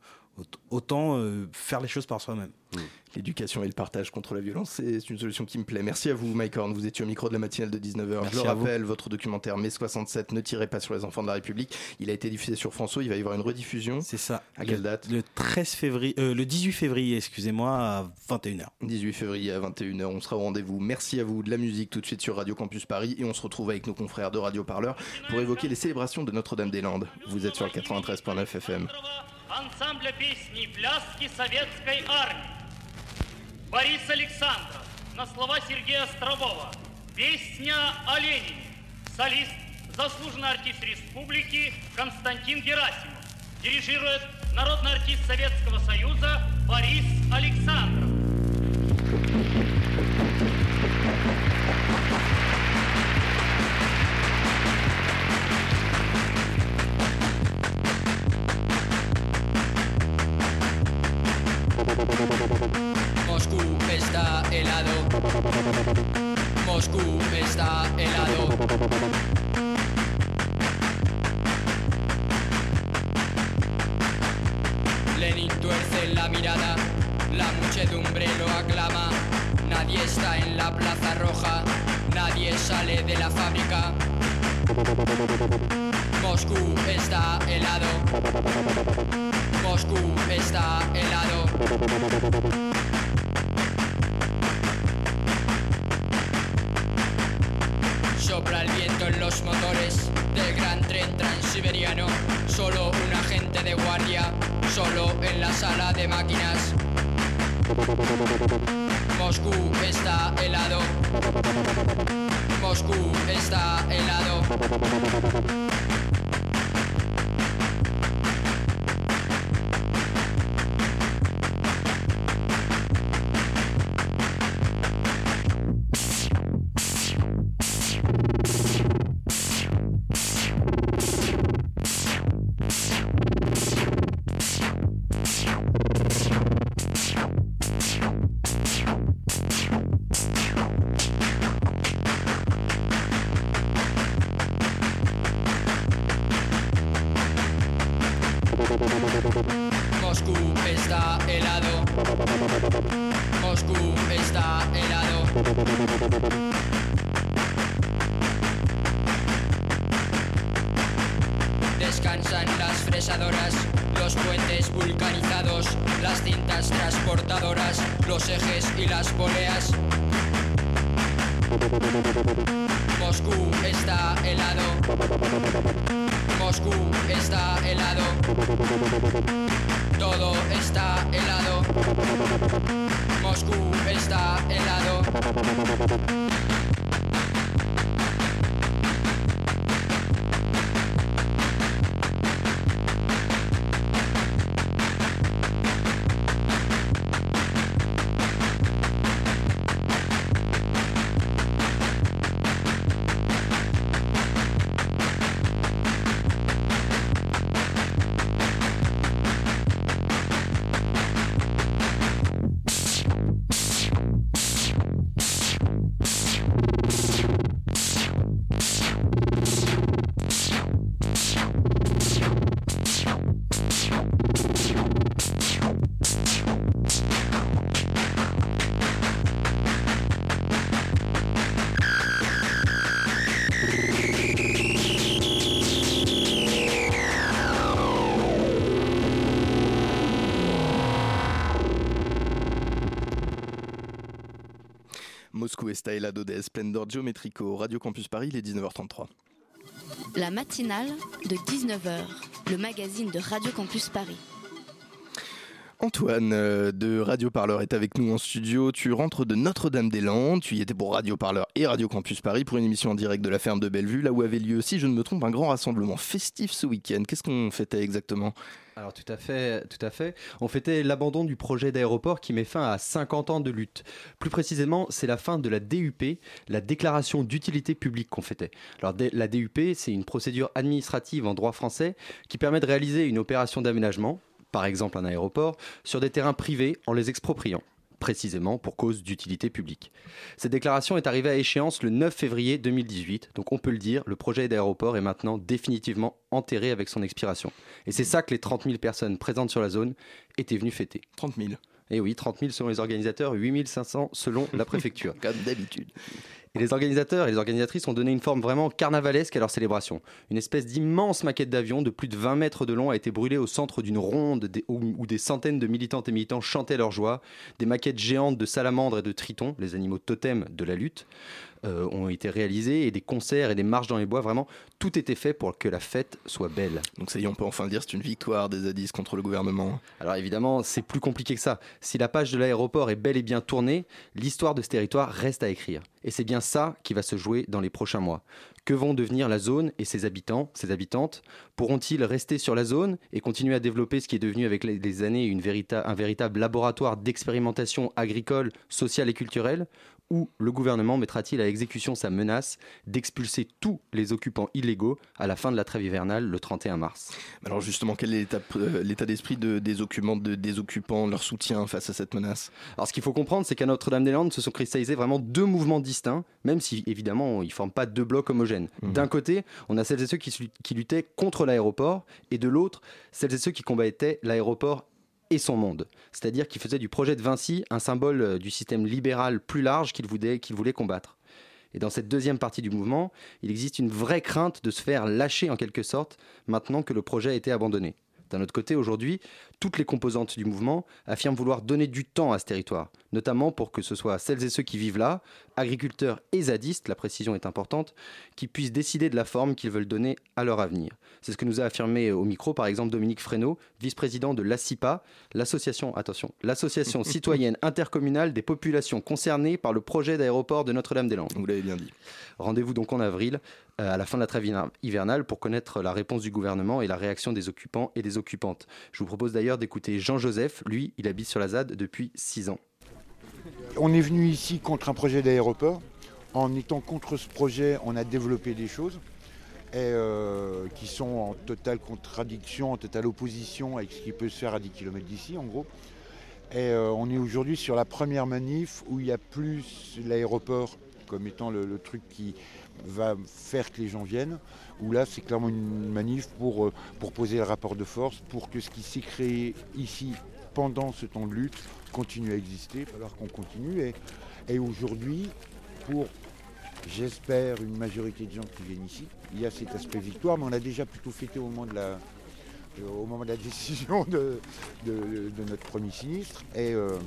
S5: autant euh, faire les choses par soi-même.
S1: Mmh. L'éducation et le partage contre la violence, c'est une solution qui me plaît. Merci à vous, Mike Horn. Vous étiez au micro de la matinale de 19h. Je le rappelle, votre documentaire Mai 67, Ne tirez pas sur les enfants de la République. Il a été diffusé sur François. Il va y avoir une rediffusion.
S5: C'est ça.
S1: À quelle date?
S5: Le 13 février, euh, le 18 février, excusez-moi, à 21h.
S1: 18 février à 21h. On sera au rendez-vous. Merci à vous. De la musique tout de suite sur Radio Campus Paris. Et on se retrouve avec nos confrères de Radio Parleur pour évoquer les célébrations de Notre-Dame-des-Landes. Vous êtes sur le 93.9 FM.
S10: Ансамбля песни и пляски советской армии. Борис Александров на слова Сергея Острового. Песня о Ленине. Солист, заслуженный артист республики Константин Герасимов. Дирижирует народный артист Советского Союза Борис
S8: sala de máquinas. Moscú está helado.
S11: Moscú está helado. Descansan las fresadoras, los puentes vulcanizados, las cintas transportadoras, los ejes y las poleas. Moscú está helado. Moscú está helado. Todo está helado. Moscú ez
S1: da helado. Helado de Splendor Geometrico, Radio Campus Paris, il est 19h33.
S2: La matinale de 19h, le magazine de Radio Campus Paris.
S1: Antoine euh, de Radio Parleur est avec nous en studio. Tu rentres de Notre-Dame-des-Landes. Tu y étais pour Radio Parleur et Radio Campus Paris pour une émission en direct de la ferme de Bellevue, là où avait lieu, si je ne me trompe, un grand rassemblement festif ce week-end. Qu'est-ce qu'on fêtait exactement?
S12: Alors tout à fait, tout à fait. On fêtait l'abandon du projet d'aéroport qui met fin à 50 ans de lutte. Plus précisément, c'est la fin de la DUP, la déclaration d'utilité publique qu'on fêtait. Alors la DUP, c'est une procédure administrative en droit français qui permet de réaliser une opération d'aménagement, par exemple un aéroport, sur des terrains privés en les expropriant précisément pour cause d'utilité publique. Cette déclaration est arrivée à échéance le 9 février 2018, donc on peut le dire, le projet d'aéroport est maintenant définitivement enterré avec son expiration. Et c'est ça que les 30 000 personnes présentes sur la zone étaient venues fêter.
S1: 30 000
S12: Et oui, 30 000 selon les organisateurs, 8 500 selon la préfecture.
S1: Comme d'habitude.
S12: Et les organisateurs et les organisatrices ont donné une forme vraiment carnavalesque à leur célébration. Une espèce d'immense maquette d'avion de plus de 20 mètres de long a été brûlée au centre d'une ronde où des centaines de militantes et militants chantaient leur joie. Des maquettes géantes de salamandres et de tritons, les animaux totems de la lutte, euh, ont été réalisées et des concerts et des marches dans les bois. Vraiment, tout était fait pour que la fête soit belle.
S1: Donc ça y est, on peut enfin le dire, c'est une victoire des zadistes contre le gouvernement.
S12: Alors évidemment, c'est plus compliqué que ça. Si la page de l'aéroport est bel et bien tournée, l'histoire de ce territoire reste à écrire. Et c'est bien ça qui va se jouer dans les prochains mois. Que vont devenir la zone et ses habitants, ses habitantes? Pourront-ils rester sur la zone et continuer à développer ce qui est devenu avec les, années une un véritable laboratoire d'expérimentation agricole, sociale et culturelle? Ou le gouvernement mettra-t-il à exécution sa menace d'expulser tous les occupants illégaux à la fin de la trêve hivernale le 31 mars?
S1: Alors justement, quel est l'état euh, d'esprit de- des occupants, de- des occupants, leur soutien face à cette menace?
S12: Alors ce qu'il faut comprendre, c'est qu'à Notre-Dame-des-Landes se sont cristallisés vraiment deux mouvements distincts, même si évidemment ils ne forment pas deux blocs homogènes. D'un côté, on a celles et ceux qui, qui luttaient contre l'aéroport, et de l'autre, celles et ceux qui combattaient l'aéroport et son monde. C'est-à-dire qui faisaient du projet de Vinci un symbole euh, du système libéral plus large qu'il voulait, qu'il voulait combattre. Et dans cette deuxième partie du mouvement, il existe une vraie crainte de se faire lâcher en quelque sorte maintenant que le projet a été abandonné. D'un autre côté, aujourd'hui, toutes les composantes du mouvement affirment vouloir donner du temps à ce territoire, notamment pour que ce soit celles et ceux qui vivent là, agriculteurs et zadistes, la précision est importante, qui puissent décider de la forme qu'ils veulent donner à leur avenir. C'est ce que nous a affirmé au micro, par exemple, Dominique Fresneau, vice-président de l'ACIPA, l'association, attention, l'association citoyenne intercommunale des populations concernées par le projet d'aéroport de Notre-Dame-des-Landes.
S1: Vous l'avez bien dit.
S12: Rendez-vous donc en avril, euh, à la fin de la trêve hivern- hivernale, pour connaître la réponse du gouvernement et la réaction des occupants et des occupantes. Je vous propose d'ailleurs d'écouter Jean-Joseph. Lui, il habite sur la ZAD depuis 6 ans.
S13: On est venu ici contre un projet d'aéroport. En étant contre ce projet, on a développé des choses euh, qui sont en totale contradiction, en totale opposition avec ce qui peut se faire à 10 km d'ici, en gros. Et euh, on est aujourd'hui sur la première manif où il y a plus l'aéroport comme étant le, le truc qui va faire que les gens viennent, où là c'est clairement une manif pour, euh, pour poser le rapport de force, pour que ce qui s'est créé ici pendant ce temps de lutte continue à exister, il va falloir qu'on continue. Et, et aujourd'hui, pour, j'espère, une majorité de gens qui viennent ici, il y a cet aspect victoire, mais on a déjà plutôt fêté au moment de la, euh, au moment de la décision de, de- notre premier sinistre. Et, euh,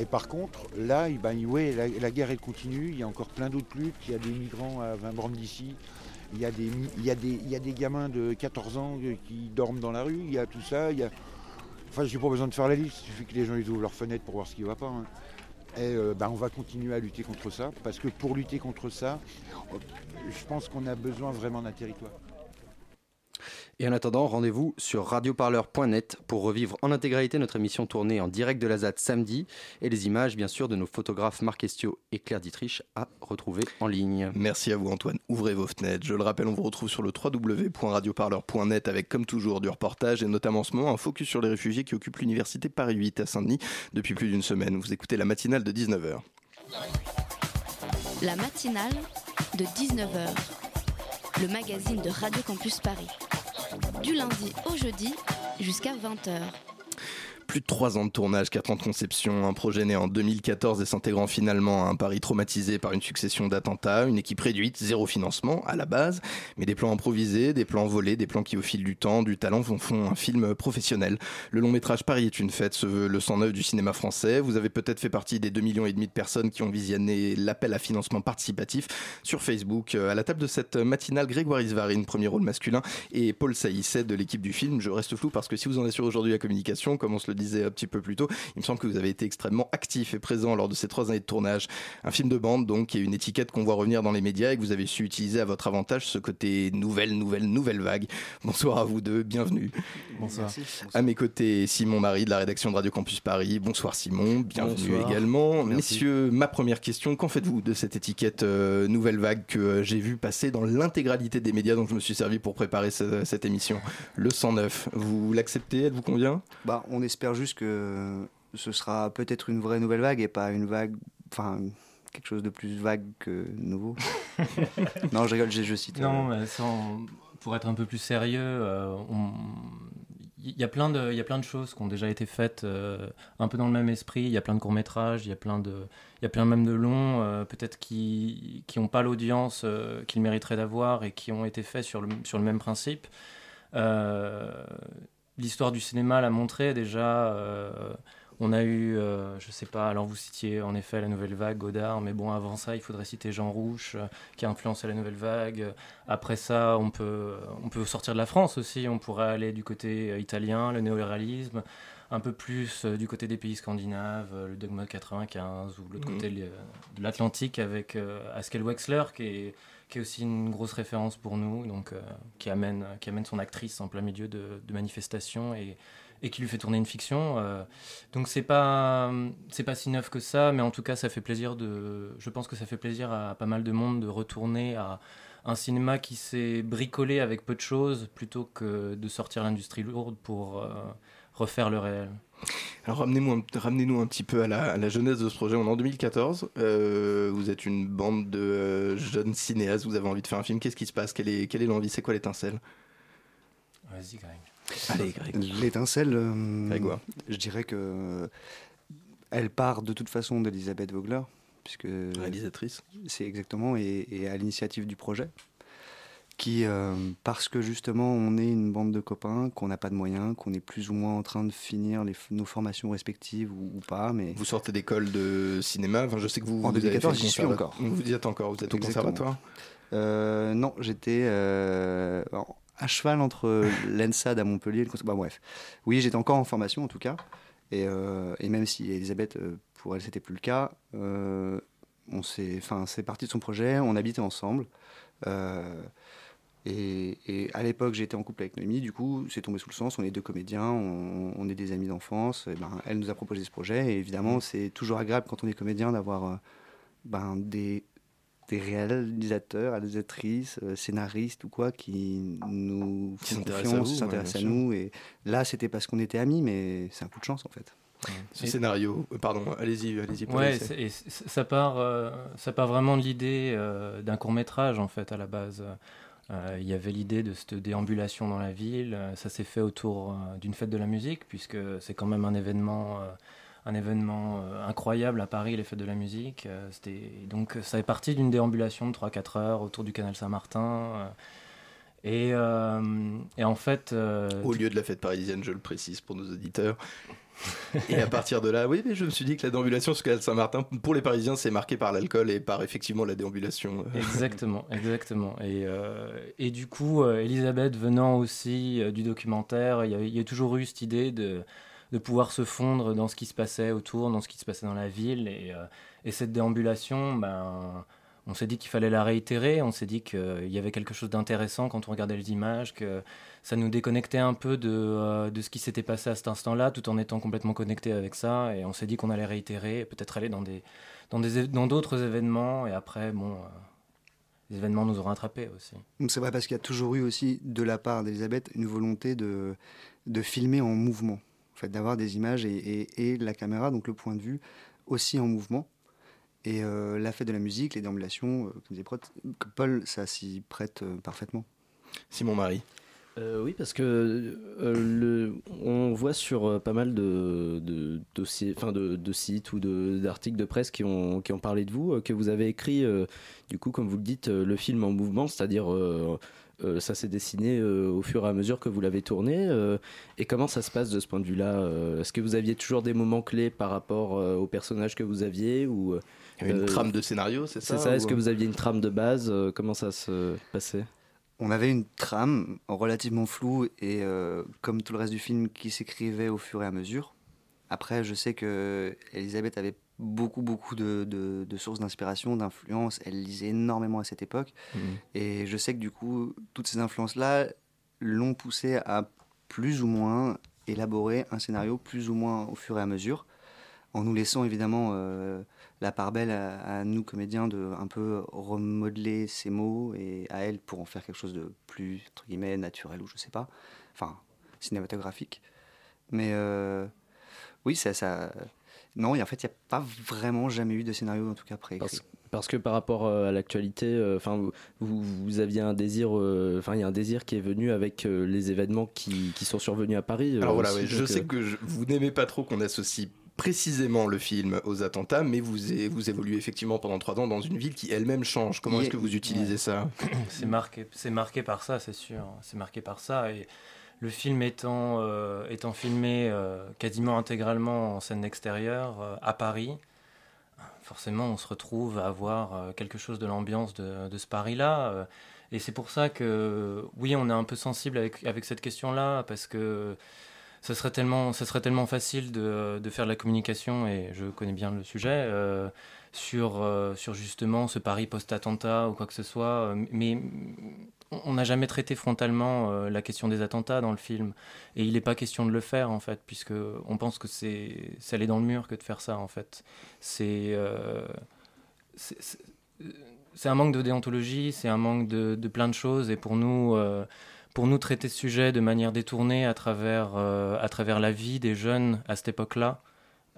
S13: et par contre, là, ben, ouais, la, la guerre elle continue, il y a encore plein d'autres luttes, il y a des migrants à 20 bornes d'ici, il y, a des, il, y a des, il y a des gamins de 14 ans qui dorment dans la rue, il y a tout ça, il y a... Enfin, j'ai pas besoin de faire la liste, il suffit que les gens ouvrent leurs fenêtres pour voir ce qui va pas. hein. Et euh, ben, on va continuer à lutter contre ça, parce que pour lutter contre ça, euh, je pense qu'on a besoin vraiment d'un territoire.
S12: Et en attendant, rendez-vous sur radioparleur.net pour revivre en intégralité notre émission tournée en direct de la ZAD samedi et les images, bien sûr, de nos photographes Marc Estio et Claire Dietrich à retrouver en ligne.
S1: Merci à vous Antoine, ouvrez vos fenêtres. Je le rappelle, on vous retrouve sur le www.radioparleur.net avec comme toujours du reportage et notamment en ce moment un focus sur les réfugiés qui occupent l'université Paris 8 à Saint-Denis depuis plus d'une semaine. Vous écoutez la matinale de 19h.
S2: La matinale de 19h, le magazine de Radio Campus Paris. Du lundi au jeudi jusqu'à 20h.
S1: De trois ans de tournage, quatre ans de conception, un projet né en 2014 et s'intégrant finalement à un Paris traumatisé par une succession d'attentats, une équipe réduite, zéro financement à la base, mais des plans improvisés, des plans volés, des plans qui au fil du temps, du talent font, un film professionnel. Le long métrage Paris est une fête se veut le 109 du cinéma français. Vous avez peut-être fait partie des 2 millions et demi de personnes qui ont visionné l'appel à financement participatif sur Facebook. Euh, À la table de cette matinale, Grégoire Isvarine, premier rôle masculin, et Paul Saïsset de l'équipe du film. Je reste flou parce que si vous en assurez aujourd'hui la communication, comme on se le disait un petit peu plus tôt, il me semble que vous avez été extrêmement actif et présent lors de ces trois années de tournage. Un film de bande, donc, qui est une étiquette qu'on voit revenir dans les médias et que vous avez su utiliser à votre avantage ce côté nouvelle, nouvelle, nouvelle vague. Bonsoir à vous deux, bienvenue.
S14: Bonsoir.
S1: À mes côtés, Simon Marie de la rédaction de Radio Campus Paris. Bonsoir Simon, bienvenue
S14: Bonsoir.
S1: également.
S14: Merci.
S1: Messieurs, ma première question, qu'en faites-vous de cette étiquette euh, nouvelle vague que euh, j'ai vu passer dans l'intégralité des médias dont je me suis servi pour préparer ce- cette émission Le 109, vous l'acceptez? Elle vous convient?
S14: Bah, on espère juste que ce sera peut-être une vraie nouvelle vague et pas une vague, enfin quelque chose de plus vague que nouveau. non, je rigole, je, je cite.
S15: Non,
S14: euh,
S15: mais sans- pour être un peu plus sérieux, euh, on- il y a plein de, il y a plein de choses qui ont déjà été faites euh, un peu dans le même esprit. Il y a plein de courts métrages, il y a plein de, il y a plein même de longs, euh, peut-être qui qui n'ont pas l'audience euh, qu'ils mériteraient d'avoir et qui ont été faits sur le sur le même principe. L'histoire du cinéma l'a montré déjà. euh, on a eu, euh, je sais pas, alors vous citiez en effet la nouvelle vague, Godard, mais bon, avant ça, il faudrait citer Jean Rouche, euh, qui a influencé la nouvelle vague. Après ça, on peut, on peut sortir de la France aussi, on pourrait aller du côté euh, italien, le néo-réalisme, un peu plus du côté des pays scandinaves, le Dogma 95, ou l'autre
S1: Mhm.
S15: côté de l'Atlantique avec Askel Wexler, qui est, qui est aussi une grosse référence pour nous, donc euh, qui, amène, qui amène son actrice en plein milieu de, manifestations et, et qui lui fait tourner une fiction. euh. donc c'est pas pas si neuf que ça, mais en tout cas ça fait plaisir de. Je pense que ça fait plaisir à pas mal de monde de retourner à un cinéma qui s'est bricolé avec peu de choses plutôt que de sortir l'industrie lourde pour euh, refaire le réel.
S1: Alors ramenez-nous un, ramenez-nous un petit peu à la, à la jeunesse de ce projet. On est en 2014. euh, vous êtes une bande de euh, jeunes cinéastes. Vous avez envie de faire un film. Qu'est-ce qui se passe? Quelle est, quelle est l'envie? C'est quoi l'étincelle?
S15: Vas-y, Greg.
S1: Allez, Greg.
S14: L'étincelle, euh,
S1: Grégoire.
S14: je dirais que elle part de toute façon d'Elisabeth Vogler, puisque
S1: réalisatrice.
S14: C'est exactement et, et à l'initiative du projet, qui, euh, parce que justement on est une bande de copains, qu'on n'a pas de moyens, qu'on est plus ou moins en train de finir les, nos formations respectives ou, ou pas, mais
S1: Vous sortez d'école de cinéma, enfin, je sais que vous,
S14: En
S1: vous avez
S14: 2014,
S1: fait le
S14: j'y suis encore.
S1: Vous y êtes encore, vous êtes au
S14: Exactement.
S1: conservatoire
S14: Euh, non, j'étais euh, à cheval entre l'ENSAD à Montpellier et le conservatoire. Bah, bref, oui, j'étais encore en formation en tout cas. Et, et même si Elisabeth, pour elle, c'était plus le cas, on s'est, enfin, c'est parti de son projet. On habitait ensemble. Euh, et, et à l'époque, j'étais en couple avec Noémie. Du coup, c'est tombé sous le sens. On est deux comédiens, on, on est des amis d'enfance. Ben, elle nous a proposé ce projet. Et évidemment, c'est toujours agréable quand on est comédien d'avoir euh, ben, des des réalisateurs, réalisatrices, euh, scénaristes ou quoi qui nous
S1: Qui
S14: font
S1: s'intéressent à
S14: confiance,
S1: ouais,
S14: s'intéressent à nous. Et là, c'était parce qu'on était amis, mais c'est un coup de chance en fait.
S1: Ce scénario, euh, pardon, allez-y, allez-y.
S15: Ouais, et ça part, euh, ça part vraiment de l'idée euh, d'un court métrage en fait à la base. Euh, Il y avait l'idée de cette déambulation dans la ville. Euh, Ça s'est fait autour euh, d'une fête de la musique puisque c'est quand même un événement, un événement incroyable à Paris, les fêtes de la musique. Donc ça est parti d'une déambulation de 3-4 heures autour du canal Saint-Martin. Et, euh, et en fait, euh,
S1: Au lieu de la fête parisienne, je le précise pour nos auditeurs. et à partir de là, oui, mais je me suis dit que la déambulation sur Canal Saint-Martin, pour les Parisiens, c'est marqué par l'alcool et par effectivement la déambulation. euh.
S15: Exactement, exactement. Et, euh, et du coup, Elisabeth venant aussi du documentaire, il y, a, il y a toujours eu cette idée de, de pouvoir se fondre dans ce qui se passait autour, dans ce qui se passait dans la ville. Et, et cette déambulation, ben, on s'est dit qu'il fallait la réitérer, on s'est dit qu'il y avait quelque chose d'intéressant quand on regardait les images, que ça nous déconnectait un peu de, euh, de ce qui s'était passé à cet instant-là, tout en étant complètement connecté avec ça. Et on s'est dit qu'on allait réitérer, peut-être aller dans des dans des dans d'autres événements. Et après, bon, euh, les événements nous auront attrapés aussi.
S14: C'est vrai parce qu'il y a toujours eu aussi de la part d'Elisabeth une volonté de, de filmer en mouvement, en fait, d'avoir des images et- et la caméra, donc le point de vue, aussi en mouvement. Et euh, la fête de la musique, les déambulations, euh, comme disait Paul, ça s'y prête euh, parfaitement.
S1: Simon Marie.
S16: Euh, oui, parce que euh, le, on voit sur euh, pas mal de, de, dossiers, enfin de, de sites ou d'articles de, presse qui ont, qui ont parlé de vous, euh, que vous avez écrit, euh, du coup, comme vous le dites, euh, le film en mouvement, c'est-à-dire euh, ça s'est dessiné euh, au fur et à mesure que vous l'avez tourné. euh, et comment ça se passe de ce point de vue-là euh, Est-ce que vous aviez toujours des moments clés par rapport euh, aux personnages que vous aviez ou, euh,
S1: Il y avait une trame de scénario, c'est ça,
S16: C'est ça, est-ce que vous aviez une trame de base euh, Comment ça se passait?
S14: On avait une trame relativement floue et euh, comme tout le reste du film qui s'écrivait au fur et à mesure. Après, je sais que Elisabeth avait beaucoup beaucoup de, de- de sources d'inspiration, d'influence. Elle lisait énormément à cette époque.
S16: Mhm.
S14: Et je sais que du coup, toutes ces influences-là l'ont poussée à plus ou moins élaborer un scénario plus ou moins au fur et à mesure, en nous laissant évidemment euh, la part belle à, à nous comédiens de un peu remodeler ces mots et à elle pour en faire quelque chose de plus entre guillemets naturel ou je sais pas, enfin cinématographique. Mais euh, oui, ça, ça, non, et en fait, il n'y a pas vraiment jamais eu de scénario en tout cas préécrit.
S16: Parce, parce que par rapport euh, à l'actualité, euh, enfin vous, vous, vous aviez un désir, euh, enfin il y a un désir qui est venu avec euh, les événements qui, qui sont survenus à Paris. euh,
S1: Alors voilà,
S16: aussi,
S1: ouais, je sais
S16: euh,
S1: que je- vous n'aimez pas trop qu'on associe précisément le film aux attentats, mais vous, vous évoluez effectivement pendant trois ans dans une ville qui elle-même change. Comment est-ce que vous utilisez ça?
S15: C'est marqué, c'est marqué par ça, c'est sûr. C'est marqué par ça. Et le film étant, euh, filmé euh, quasiment intégralement en scène extérieure euh, à Paris, forcément, on se retrouve à avoir quelque chose de l'ambiance de, ce Paris-là. et c'est pour ça que, oui, on est un peu sensible avec, cette question-là, parce que ça serait tellement, serait tellement facile de, faire de la communication, et je connais bien le sujet, sur, sur justement ce Paris post-attentat ou quoi que ce soit. Mais on n'a jamais traité frontalement euh, la question des attentats dans le film. Et il n'est pas question de le faire, en fait, puisque on pense que c'est c'est aller dans le mur que de faire ça, en fait. C'est... euh, un manque de déontologie, c'est un manque de, plein de choses. Et pour nous, euh, pour traiter ce sujet de manière détournée à travers, à travers la vie des jeunes à cette époque-là,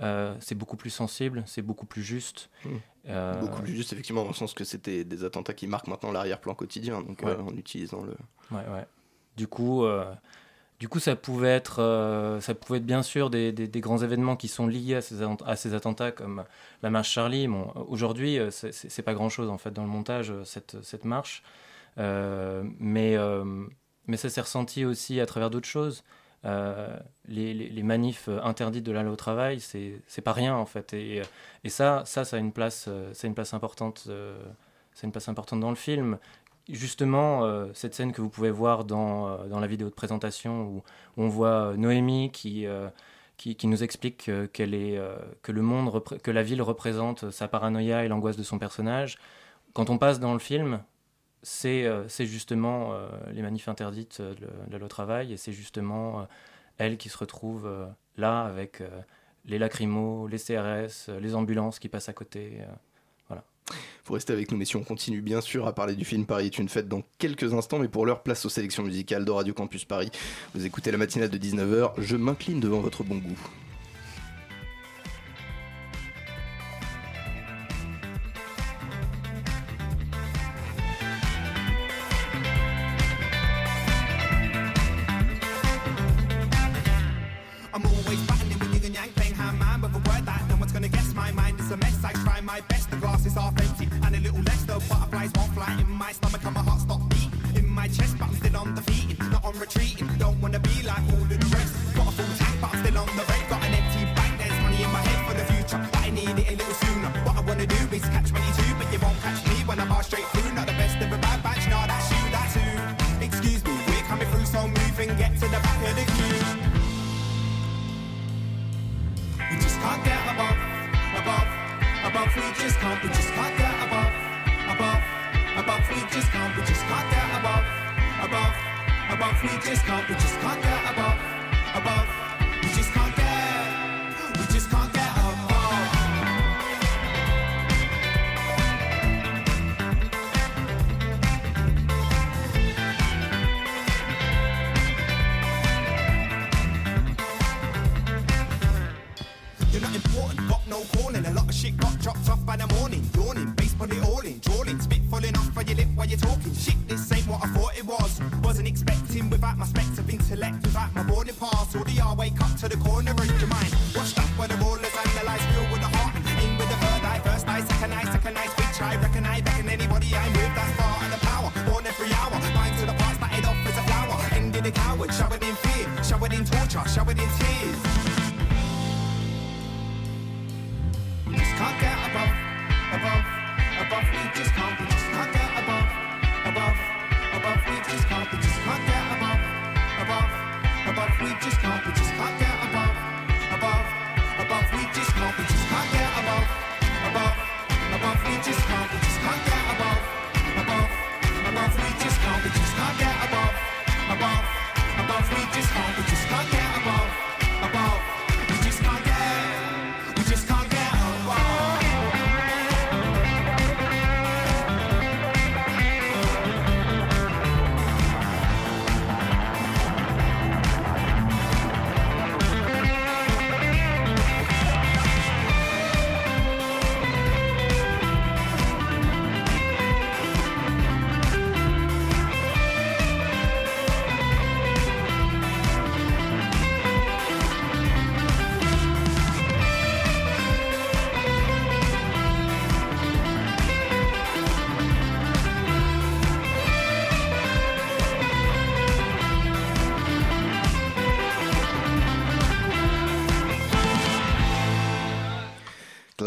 S15: euh, c'est beaucoup plus sensible, c'est beaucoup plus juste.
S1: Mmh.
S15: Euh,
S1: Beaucoup plus juste, effectivement, dans le sens que c'était des attentats qui marquent maintenant l'arrière-plan quotidien, donc
S15: Ouais.
S1: euh, en utilisant le.
S15: Ouais, ouais. Du coup, euh, du coup, ça pouvait être, euh, ça pouvait être bien sûr des, des- des grands événements qui sont liés à ces, à ces attentats, comme la marche Charlie. Bon, aujourd'hui, c'est- pas grand-chose en fait dans le montage cette, cette marche. Euh, mais, euh, mais ça s'est ressenti aussi à travers d'autres choses. Euh, les, manifs interdites de la loi au travail, c'est c'est pas rien en fait. Et, et ça, ça, ça a une place, euh, ça a une place importante, euh, c'est une place importante dans le film. Justement, euh, cette scène que vous pouvez voir dans, euh, dans la vidéo de présentation où, on voit Noémie qui, euh, qui, qui nous explique euh, qu'elle est, euh, que le monde, que la ville représente sa paranoïa et l'angoisse de son personnage. Quand on passe dans le film, c'est euh, c'est justement euh, les manifs interdites euh, de la loi travail et c'est justement euh, elle qui se retrouve euh, là avec les lacrymos, les CRS, les ambulances qui passent à côté. voilà.
S17: Vous restez avec nous, messieurs. On continue bien sûr à parler du film Paris est une fête dans quelques instants, mais pour l'heure, place aux sélections musicales de Radio Campus Paris. Vous écoutez la matinale de 19h. Je m'incline devant votre bon goût.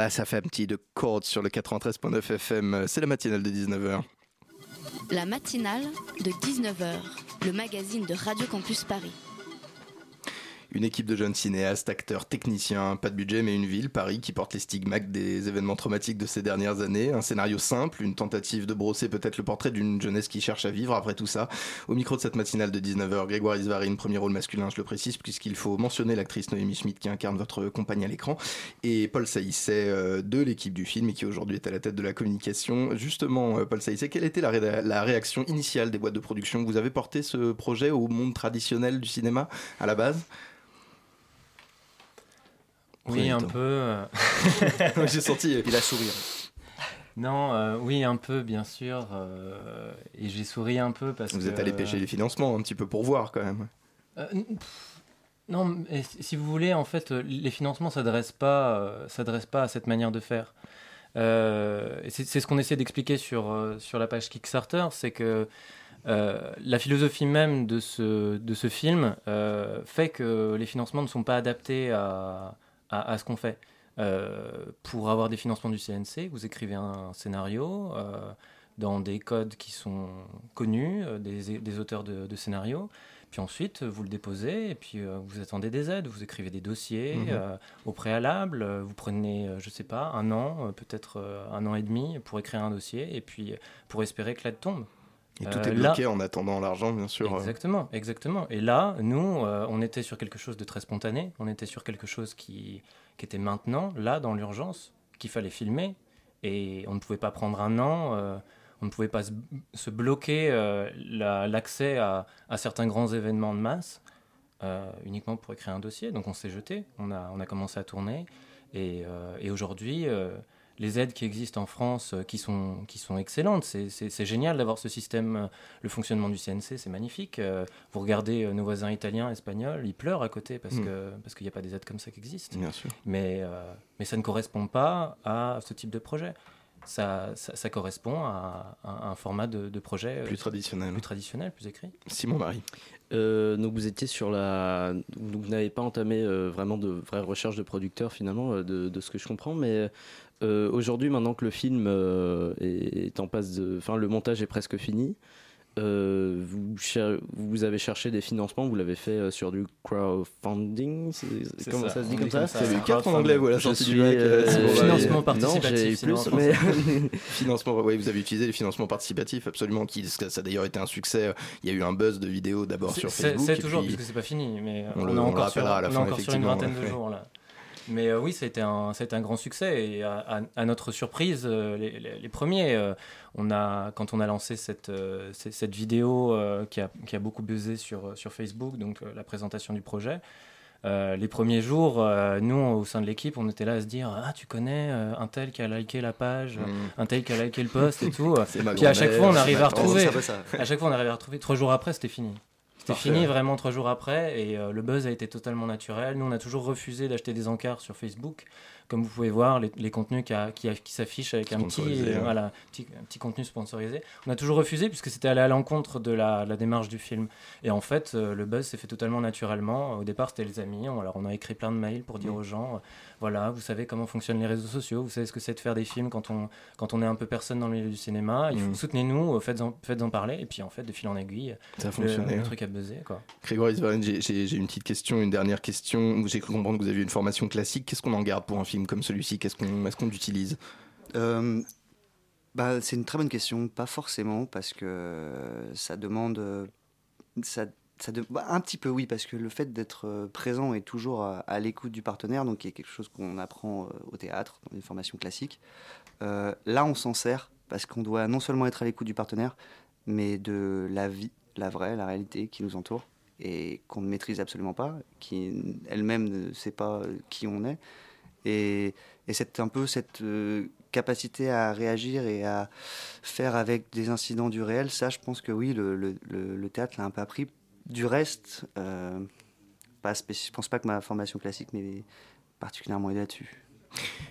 S1: Glass
S17: FM, petit de Chords sur le 93.9 FM. C'est la matinale de 19h.
S2: La matinale de 19h, le magazine de Radio Campus Paris.
S17: Une équipe de jeunes cinéastes, acteurs, techniciens, pas de budget mais une ville, Paris, qui porte les stigmates des événements traumatiques de ces dernières années. Un scénario simple, une tentative de brosser peut-être le portrait d'une jeunesse qui cherche à vivre après tout ça. Au micro de cette matinale de 19h, Grégoire Isvarine, premier rôle masculin, je le précise, puisqu'il faut mentionner l'actrice Noémie Schmidt qui incarne votre compagne à l'écran, et Paul Saïsset euh, de l'équipe du film et qui aujourd'hui est à la tête de la communication. Justement, euh, Paul Saïsset, quelle était la, ré- la réaction initiale des boîtes de production? Vous avez porté ce projet au monde traditionnel du cinéma à la base?
S15: Oui, un peu. euh.
S17: J'ai senti.
S14: Il a souri.
S15: Non, euh, oui, un peu, bien sûr. euh, et j'ai souri un peu parce
S17: Vous
S15: que.
S17: êtes allé pêcher les financements un petit peu pour voir quand même.
S15: Euh, pff, non, mais si vous voulez, en fait, euh, les financements ne s'adressent pas, euh, pas à cette manière de faire. Euh, c'est ce qu'on essaie d'expliquer sur, euh, sur la page Kickstarter, c'est que euh, la philosophie même de ce, de ce film euh, fait que les financements ne sont pas adaptés à, à, à ce qu'on fait. Euh, pour avoir des financements du CNC, vous écrivez un scénario euh, dans des codes qui sont connus, euh, des, des auteurs de, de scénarios. Puis ensuite, vous le déposez et puis vous attendez des aides. Vous écrivez des dossiers
S1: Mhm.
S15: au préalable. Vous prenez, je sais pas, un an, peut-être un an et demi pour écrire un dossier et puis pour espérer que l'aide tombe.
S1: Et tout
S15: Euh,
S1: est
S15: là-
S1: bloqué en attendant l'argent, bien sûr.
S15: Exactement, exactement. Et là, nous, euh, on était sur quelque chose de très spontané, on était sur quelque chose qui, qui était maintenant, là, dans l'urgence, qu'il fallait filmer, et on ne pouvait pas prendre un an, euh, on ne pouvait pas se, se bloquer euh, la- l'accès à, à certains grands événements de masse euh, uniquement pour écrire un dossier. Donc on s'est jeté, on a, on a commencé à tourner, et, euh, et aujourd'hui... les aides qui existent en France, euh, qui sont, qui sont excellentes. C'est- génial d'avoir ce système, euh, le fonctionnement du CNC, c'est magnifique. Euh, vous regardez nos voisins italiens, espagnols, ils pleurent à côté parce
S1: Mm.
S15: que parce qu'il n'y a pas des aides comme ça qui existent.
S1: Bien sûr.
S15: Mais, euh, mais ça ne correspond pas à ce type de projet. Ça, ça, ça correspond à, à un format de, de projet euh,
S1: Plus traditionnel.
S15: plus traditionnel, plus écrit.
S1: Simon Marie.
S16: Euh, donc vous étiez sur la, donc vous n'avez pas entamé euh, vraiment de vraies recherches de producteurs finalement, de, de ce que je comprends, mais euh, aujourd'hui maintenant que le film euh, est, est en passe de, enfin le montage est presque fini, euh, vous, cher- vous avez cherché des financements, vous l'avez fait euh, sur du crowdfunding, c'est-
S15: C'est
S16: comment
S15: ça,
S16: ça, se dit comme ça
S15: comme ça, T'as vu
S1: quatre en anglais, voilà,
S16: Je
S1: du
S16: suis,
S1: bac,
S16: euh,
S1: euh.
S15: Financement
S16: non,
S15: participatif,
S16: j'ai eu
S15: sinon,
S16: plus, mais
S1: Financement, vous avez utilisé les financements participatifs, absolument, qui, ça a d'ailleurs été un succès. Il y a eu un buzz de vidéos d'abord
S15: C'est-
S1: sur
S15: c'est-
S1: Facebook.
S15: C'est toujours,
S1: puis-
S15: puisque c'est pas fini, mais
S1: On
S15: on,
S1: on
S15: encore, sur,
S1: rappellera à la fin,
S15: encore sur une vingtaine de jours là. Mais euh, oui, ça a été un, été un grand succès et à, à- à notre surprise, euh, les, les- les premiers, euh, on a, quand on a lancé cette, cette vidéo qui, a, qui a beaucoup buzzé sur, sur Facebook, donc la présentation du projet, les premiers jours, nous, au sein de l'équipe, on était là à se dire Ah, tu connais un tel qui a liké la page, un tel qui a liké le post et tout. Puis à chaque fois, on arrive à retrouver. À chaque fois, on arrive à retrouver. Trois jours après, c'était fini. C'était fini vraiment trois jours après et euh, le buzz a été totalement naturel. Nous, on a toujours refusé d'acheter des encarts sur Facebook. Comme vous pouvez voir, les, les contenus qui, a- qui, a- qui s'affichent avec un petit,
S1: Sponsorisé, ouais.
S15: voilà, petit, un petit contenu sponsorisé. On a toujours refusé puisque c'était allé à l'encontre de la, la démarche du film. Et en fait, euh, le buzz s'est fait totalement naturellement. Au départ, c'était les amis. On, alors, on a écrit plein de mails pour dire aux gens, euh, voilà, vous savez comment fonctionnent les réseaux sociaux, vous savez ce que c'est de faire des films quand on, quand on est un peu personne dans le milieu du cinéma. Il faut
S1: Mm.
S15: soutenez-nous, euh, faites-en parler. Et puis en fait, de fil en aiguille,
S1: Ça a
S15: le-
S1: fonctionné,
S15: le,
S1: hein.
S15: truc a buzzé. Quoi.
S1: Grégory j'ai une petite question, une dernière question. J'ai cru comprendre que vous aviez une formation classique. Qu'est-ce qu'on en garde pour un film comme celui-ci Qu'est-ce qu'on utilise?
S14: Euh, bah, c'est une très bonne question. Pas forcément, parce que ça demande. euh, Ça, bah, un petit peu, oui, parce que le fait d'être euh, présent et toujours à, l'écoute du partenaire, donc qui est quelque chose qu'on apprend au théâtre, dans une formation classique, là, on s'en sert parce qu'on doit non seulement être à l'écoute du partenaire, mais de la vie, la vraie, la réalité qui nous entoure et qu'on ne maîtrise absolument pas, qui elle-même ne sait pas qui on est. Et, et c'est un peu cette euh, capacité à réagir et à faire avec des incidents du réel, ça, je pense que oui, le, théâtre l'a un peu appris. Du reste, euh, pas je pense pas que ma formation classique m'ait particulièrement aidé là-dessus.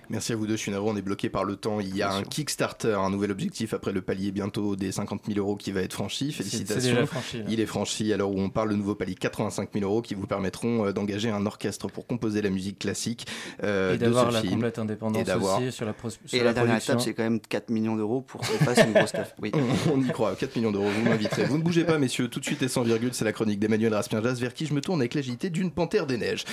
S1: Merci à vous deux, je suis navré, on est bloqué par le temps. Il y a un Kickstarter, un nouvel objectif après le palier bientôt des 50 000 euros qui va être franchi. Félicitations.
S15: c'est déjà franchi, là.
S1: Il est franchi à l'heure où on parle, le nouveau palier 85 000 euros qui vous permettront euh, d'engager un orchestre pour composer la musique classique euh,
S15: Et
S1: de
S15: d'avoir
S1: ce
S15: la
S1: film.
S15: complète indépendance
S1: Et d'avoir-
S15: aussi sur la, pros- sur
S14: Et
S15: la,
S14: la, dernière
S15: production.
S14: étape, c'est quand même 4 millions d'euros pour qu'on fasse une grosse taf. Oui.
S1: On, on y croit, 4 millions d'euros, vous m'inviterez. Vous ne bougez pas, messieurs, tout de suite et sans virgule, c'est la chronique d'Emmanuel Raspienjas vers qui je me tourne avec l'agilité d'une panthère des neiges.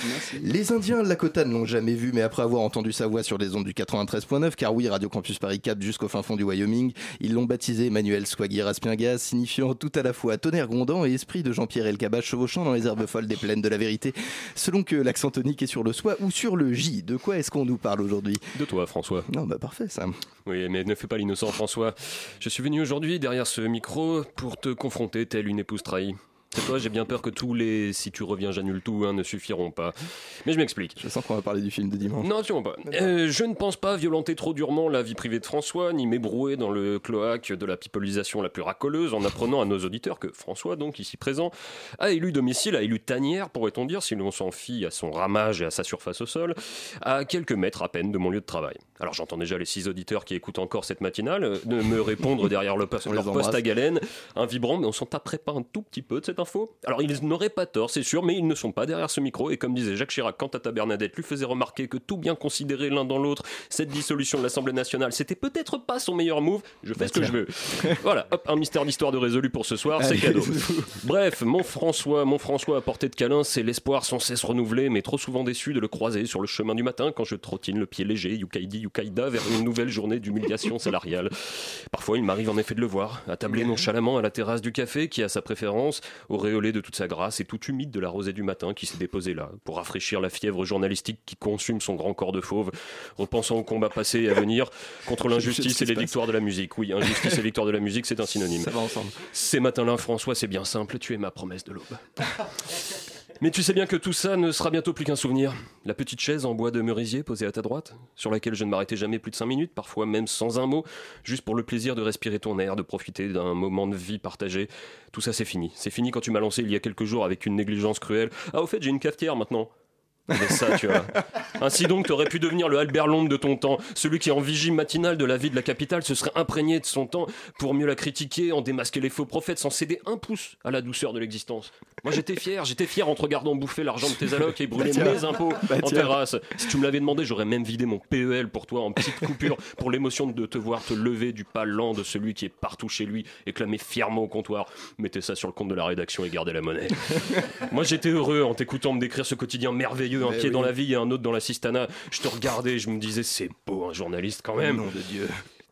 S1: Les Indiens Lakota ne l'ont jamais vu, mais après avoir entendu sa voix sur les ondes du 93.9, car oui, Radio Campus Paris 4 jusqu'au fin fond du Wyoming, ils l'ont baptisé Emmanuel Swaggy Raspiengas, signifiant tout à la fois tonnerre grondant et esprit de Jean-Pierre Elkabach chevauchant dans les herbes folles des plaines de la vérité, selon que l'accent tonique est sur le soi ou sur le J. De quoi est-ce qu'on nous parle aujourd'hui?
S6: De toi, François.
S1: Non, bah parfait, ça.
S6: Oui, mais ne fais pas l'innocent, François. Je suis venu aujourd'hui derrière ce micro pour te confronter telle une épouse trahie. C'est toi, j'ai bien peur que tous les si tu reviens, j'annule tout hein, ne suffiront pas. Mais je m'explique.
S1: Je sens qu'on va parler du film de dimanche.
S6: Non, absolument pas. Euh, je ne pense pas violenter trop durement la vie privée de François, ni m'ébrouer dans le cloaque de la pipolisation la plus racoleuse en apprenant à nos auditeurs que François, donc ici présent, a élu domicile, a élu tanière, pourrait-on dire, si l'on s'en fie à son ramage et à sa surface au sol, à quelques mètres à peine de mon lieu de travail. Alors j'entends déjà les six auditeurs qui écoutent encore cette matinale euh, me répondre derrière le leur poste à galène, un vibrant, mais on s'en taperait pas un tout petit peu de cette Alors ils n'auraient pas tort, c'est sûr, mais ils ne sont pas derrière ce micro, et comme disait Jacques Chirac quand Tata Bernadette lui faisait remarquer que tout bien considéré l'un dans l'autre, cette dissolution de l'Assemblée nationale, c'était peut-être pas son meilleur move, je fais
S1: Bah
S6: ce que
S1: tiens.
S6: je veux. voilà, hop, un mystère d'histoire de résolu pour ce soir, c'est cadeau. Bref, mon François, mon François à portée de câlin, c'est l'espoir sans cesse renouvelé, mais trop souvent déçu de le croiser sur le chemin du matin quand je trottine le pied léger, Yukaidi, Yukaïda, vers une nouvelle journée d'humiliation salariale. Parfois, il m'arrive en effet de le voir, attablé nonchalamment à la terrasse du café, qui a sa préférence, auréolé de toute sa grâce et tout humide de la rosée du matin qui s'est déposée là, pour rafraîchir la fièvre journalistique qui consume son grand corps de fauve, repensant au combat passé et à venir contre l'injustice et les victoires de la musique. Oui, injustice et victoire de la musique, c'est un synonyme.
S1: Ça va ensemble.
S6: Ces matins-là, François, c'est bien simple, tu es ma promesse de l'aube. Mais tu sais bien que tout ça ne sera bientôt plus qu'un souvenir. La petite chaise en bois de merisier posée à ta droite, sur laquelle je ne m'arrêtais jamais plus de cinq minutes, parfois même sans un mot, juste pour le plaisir de respirer ton air, de profiter d'un moment de vie partagé. Tout ça, c'est fini. C'est fini quand tu m'as lancé il y a quelques jours avec une négligence cruelle. Ah, au fait, j'ai une cafetière maintenant. Mais ça, tu vois. Ainsi donc, t'aurais pu devenir le Albert Londres de ton temps, celui qui, en vigie matinale de la vie de la capitale, se serait imprégné de son temps pour mieux la critiquer, en démasquer les faux prophètes, sans céder un pouce à la douceur de l'existence. Moi, j'étais fier, j'étais fier en te regardant bouffer l'argent de tes allocs et brûler
S1: Bah
S6: mes impôts
S1: Bah
S6: en terrasse. Si tu me l'avais demandé, j'aurais même vidé mon PEL pour toi en petite coupure, pour l'émotion de te voir te lever du pas lent de celui qui est partout chez lui et clamer fièrement au comptoir. Mettez ça sur le compte de la rédaction et gardez la monnaie. Moi, j'étais heureux en t'écoutant me décrire ce quotidien merveilleux, un
S1: Mais
S6: pied
S1: oui.
S6: dans la vie et un autre dans la cistana. Je te regardais, je me disais, c'est beau un journaliste quand même.
S1: Nom de Dieu.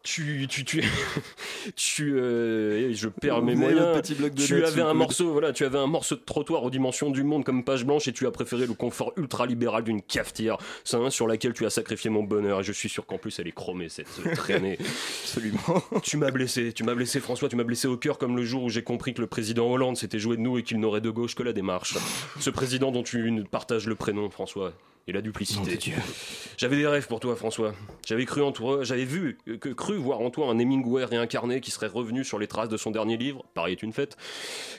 S6: Tu, tu, tu, tu, euh, je perds mes moyens.
S1: petit bloc de
S6: tu avais un
S1: coude.
S6: morceau, voilà, tu avais un morceau de trottoir aux dimensions du monde comme page blanche et tu as préféré le confort ultra libéral d'une cafetière, ça, hein, sur laquelle tu as sacrifié mon bonheur. Et je suis sûr qu'en plus elle est chromée cette traînée.
S1: Absolument.
S6: Tu m'as blessé, tu m'as blessé François, tu m'as blessé au cœur comme le jour où j'ai compris que le président Hollande s'était joué de nous et qu'il n'aurait de gauche que la démarche. Ce président dont tu partages le prénom, François. Et la duplicité. J'avais des rêves pour toi, François. J'avais cru en toi, j'avais vu, euh, que, cru voir en toi un Hemingway réincarné qui serait revenu sur les traces de son dernier livre. Paris est une fête,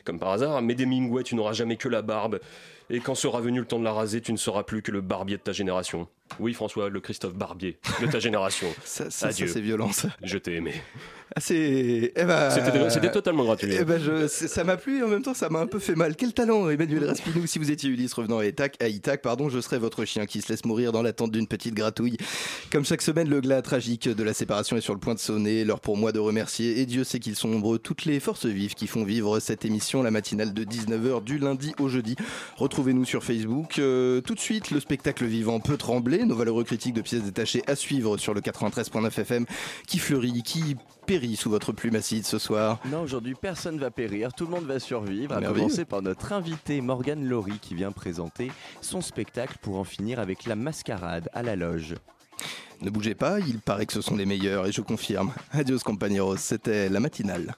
S6: comme par hasard. Mais d'Hemingway, tu n'auras jamais que la barbe. Et quand sera venu le temps de la raser, tu ne seras plus que le barbier de ta génération. Oui, François, le Christophe Barbier de ta génération.
S1: Ça, ça, ça,
S6: Adieu.
S1: c'est violent, ça.
S6: Je t'ai aimé.
S1: Ah, c'est. eh ben,
S6: C'était- totalement gratuit.
S1: Eh ben, je- ça m'a plu et en même temps, ça m'a un peu fait mal. Quel talent, Emmanuel Raspinou. Si vous étiez Ulysse revenant à Itac, à Itac, pardon, je serais votre chien qui se laisse mourir dans l'attente d'une petite gratouille. Comme chaque semaine, le glas tragique de la séparation est sur le point de sonner. L'heure pour moi de remercier, et Dieu sait qu'ils sont nombreux, toutes les forces vives qui font vivre cette émission, la matinale de 19h du lundi au jeudi. Retrouvez-nous sur Facebook. Euh, tout de suite, le spectacle vivant peut trembler. Nos valeureux critiques de pièces détachées à suivre sur le 93.9 FM qui fleurit, qui périt sous votre plume acide ce soir.
S18: Non, aujourd'hui, personne va périr, tout le monde va survivre, à commencer par notre invité Morgane Laurie qui vient présenter son spectacle pour en finir avec la mascarade à la loge.
S1: Ne bougez pas, il paraît que ce sont les meilleurs et je confirme. Adios compañeros, c'était la matinale.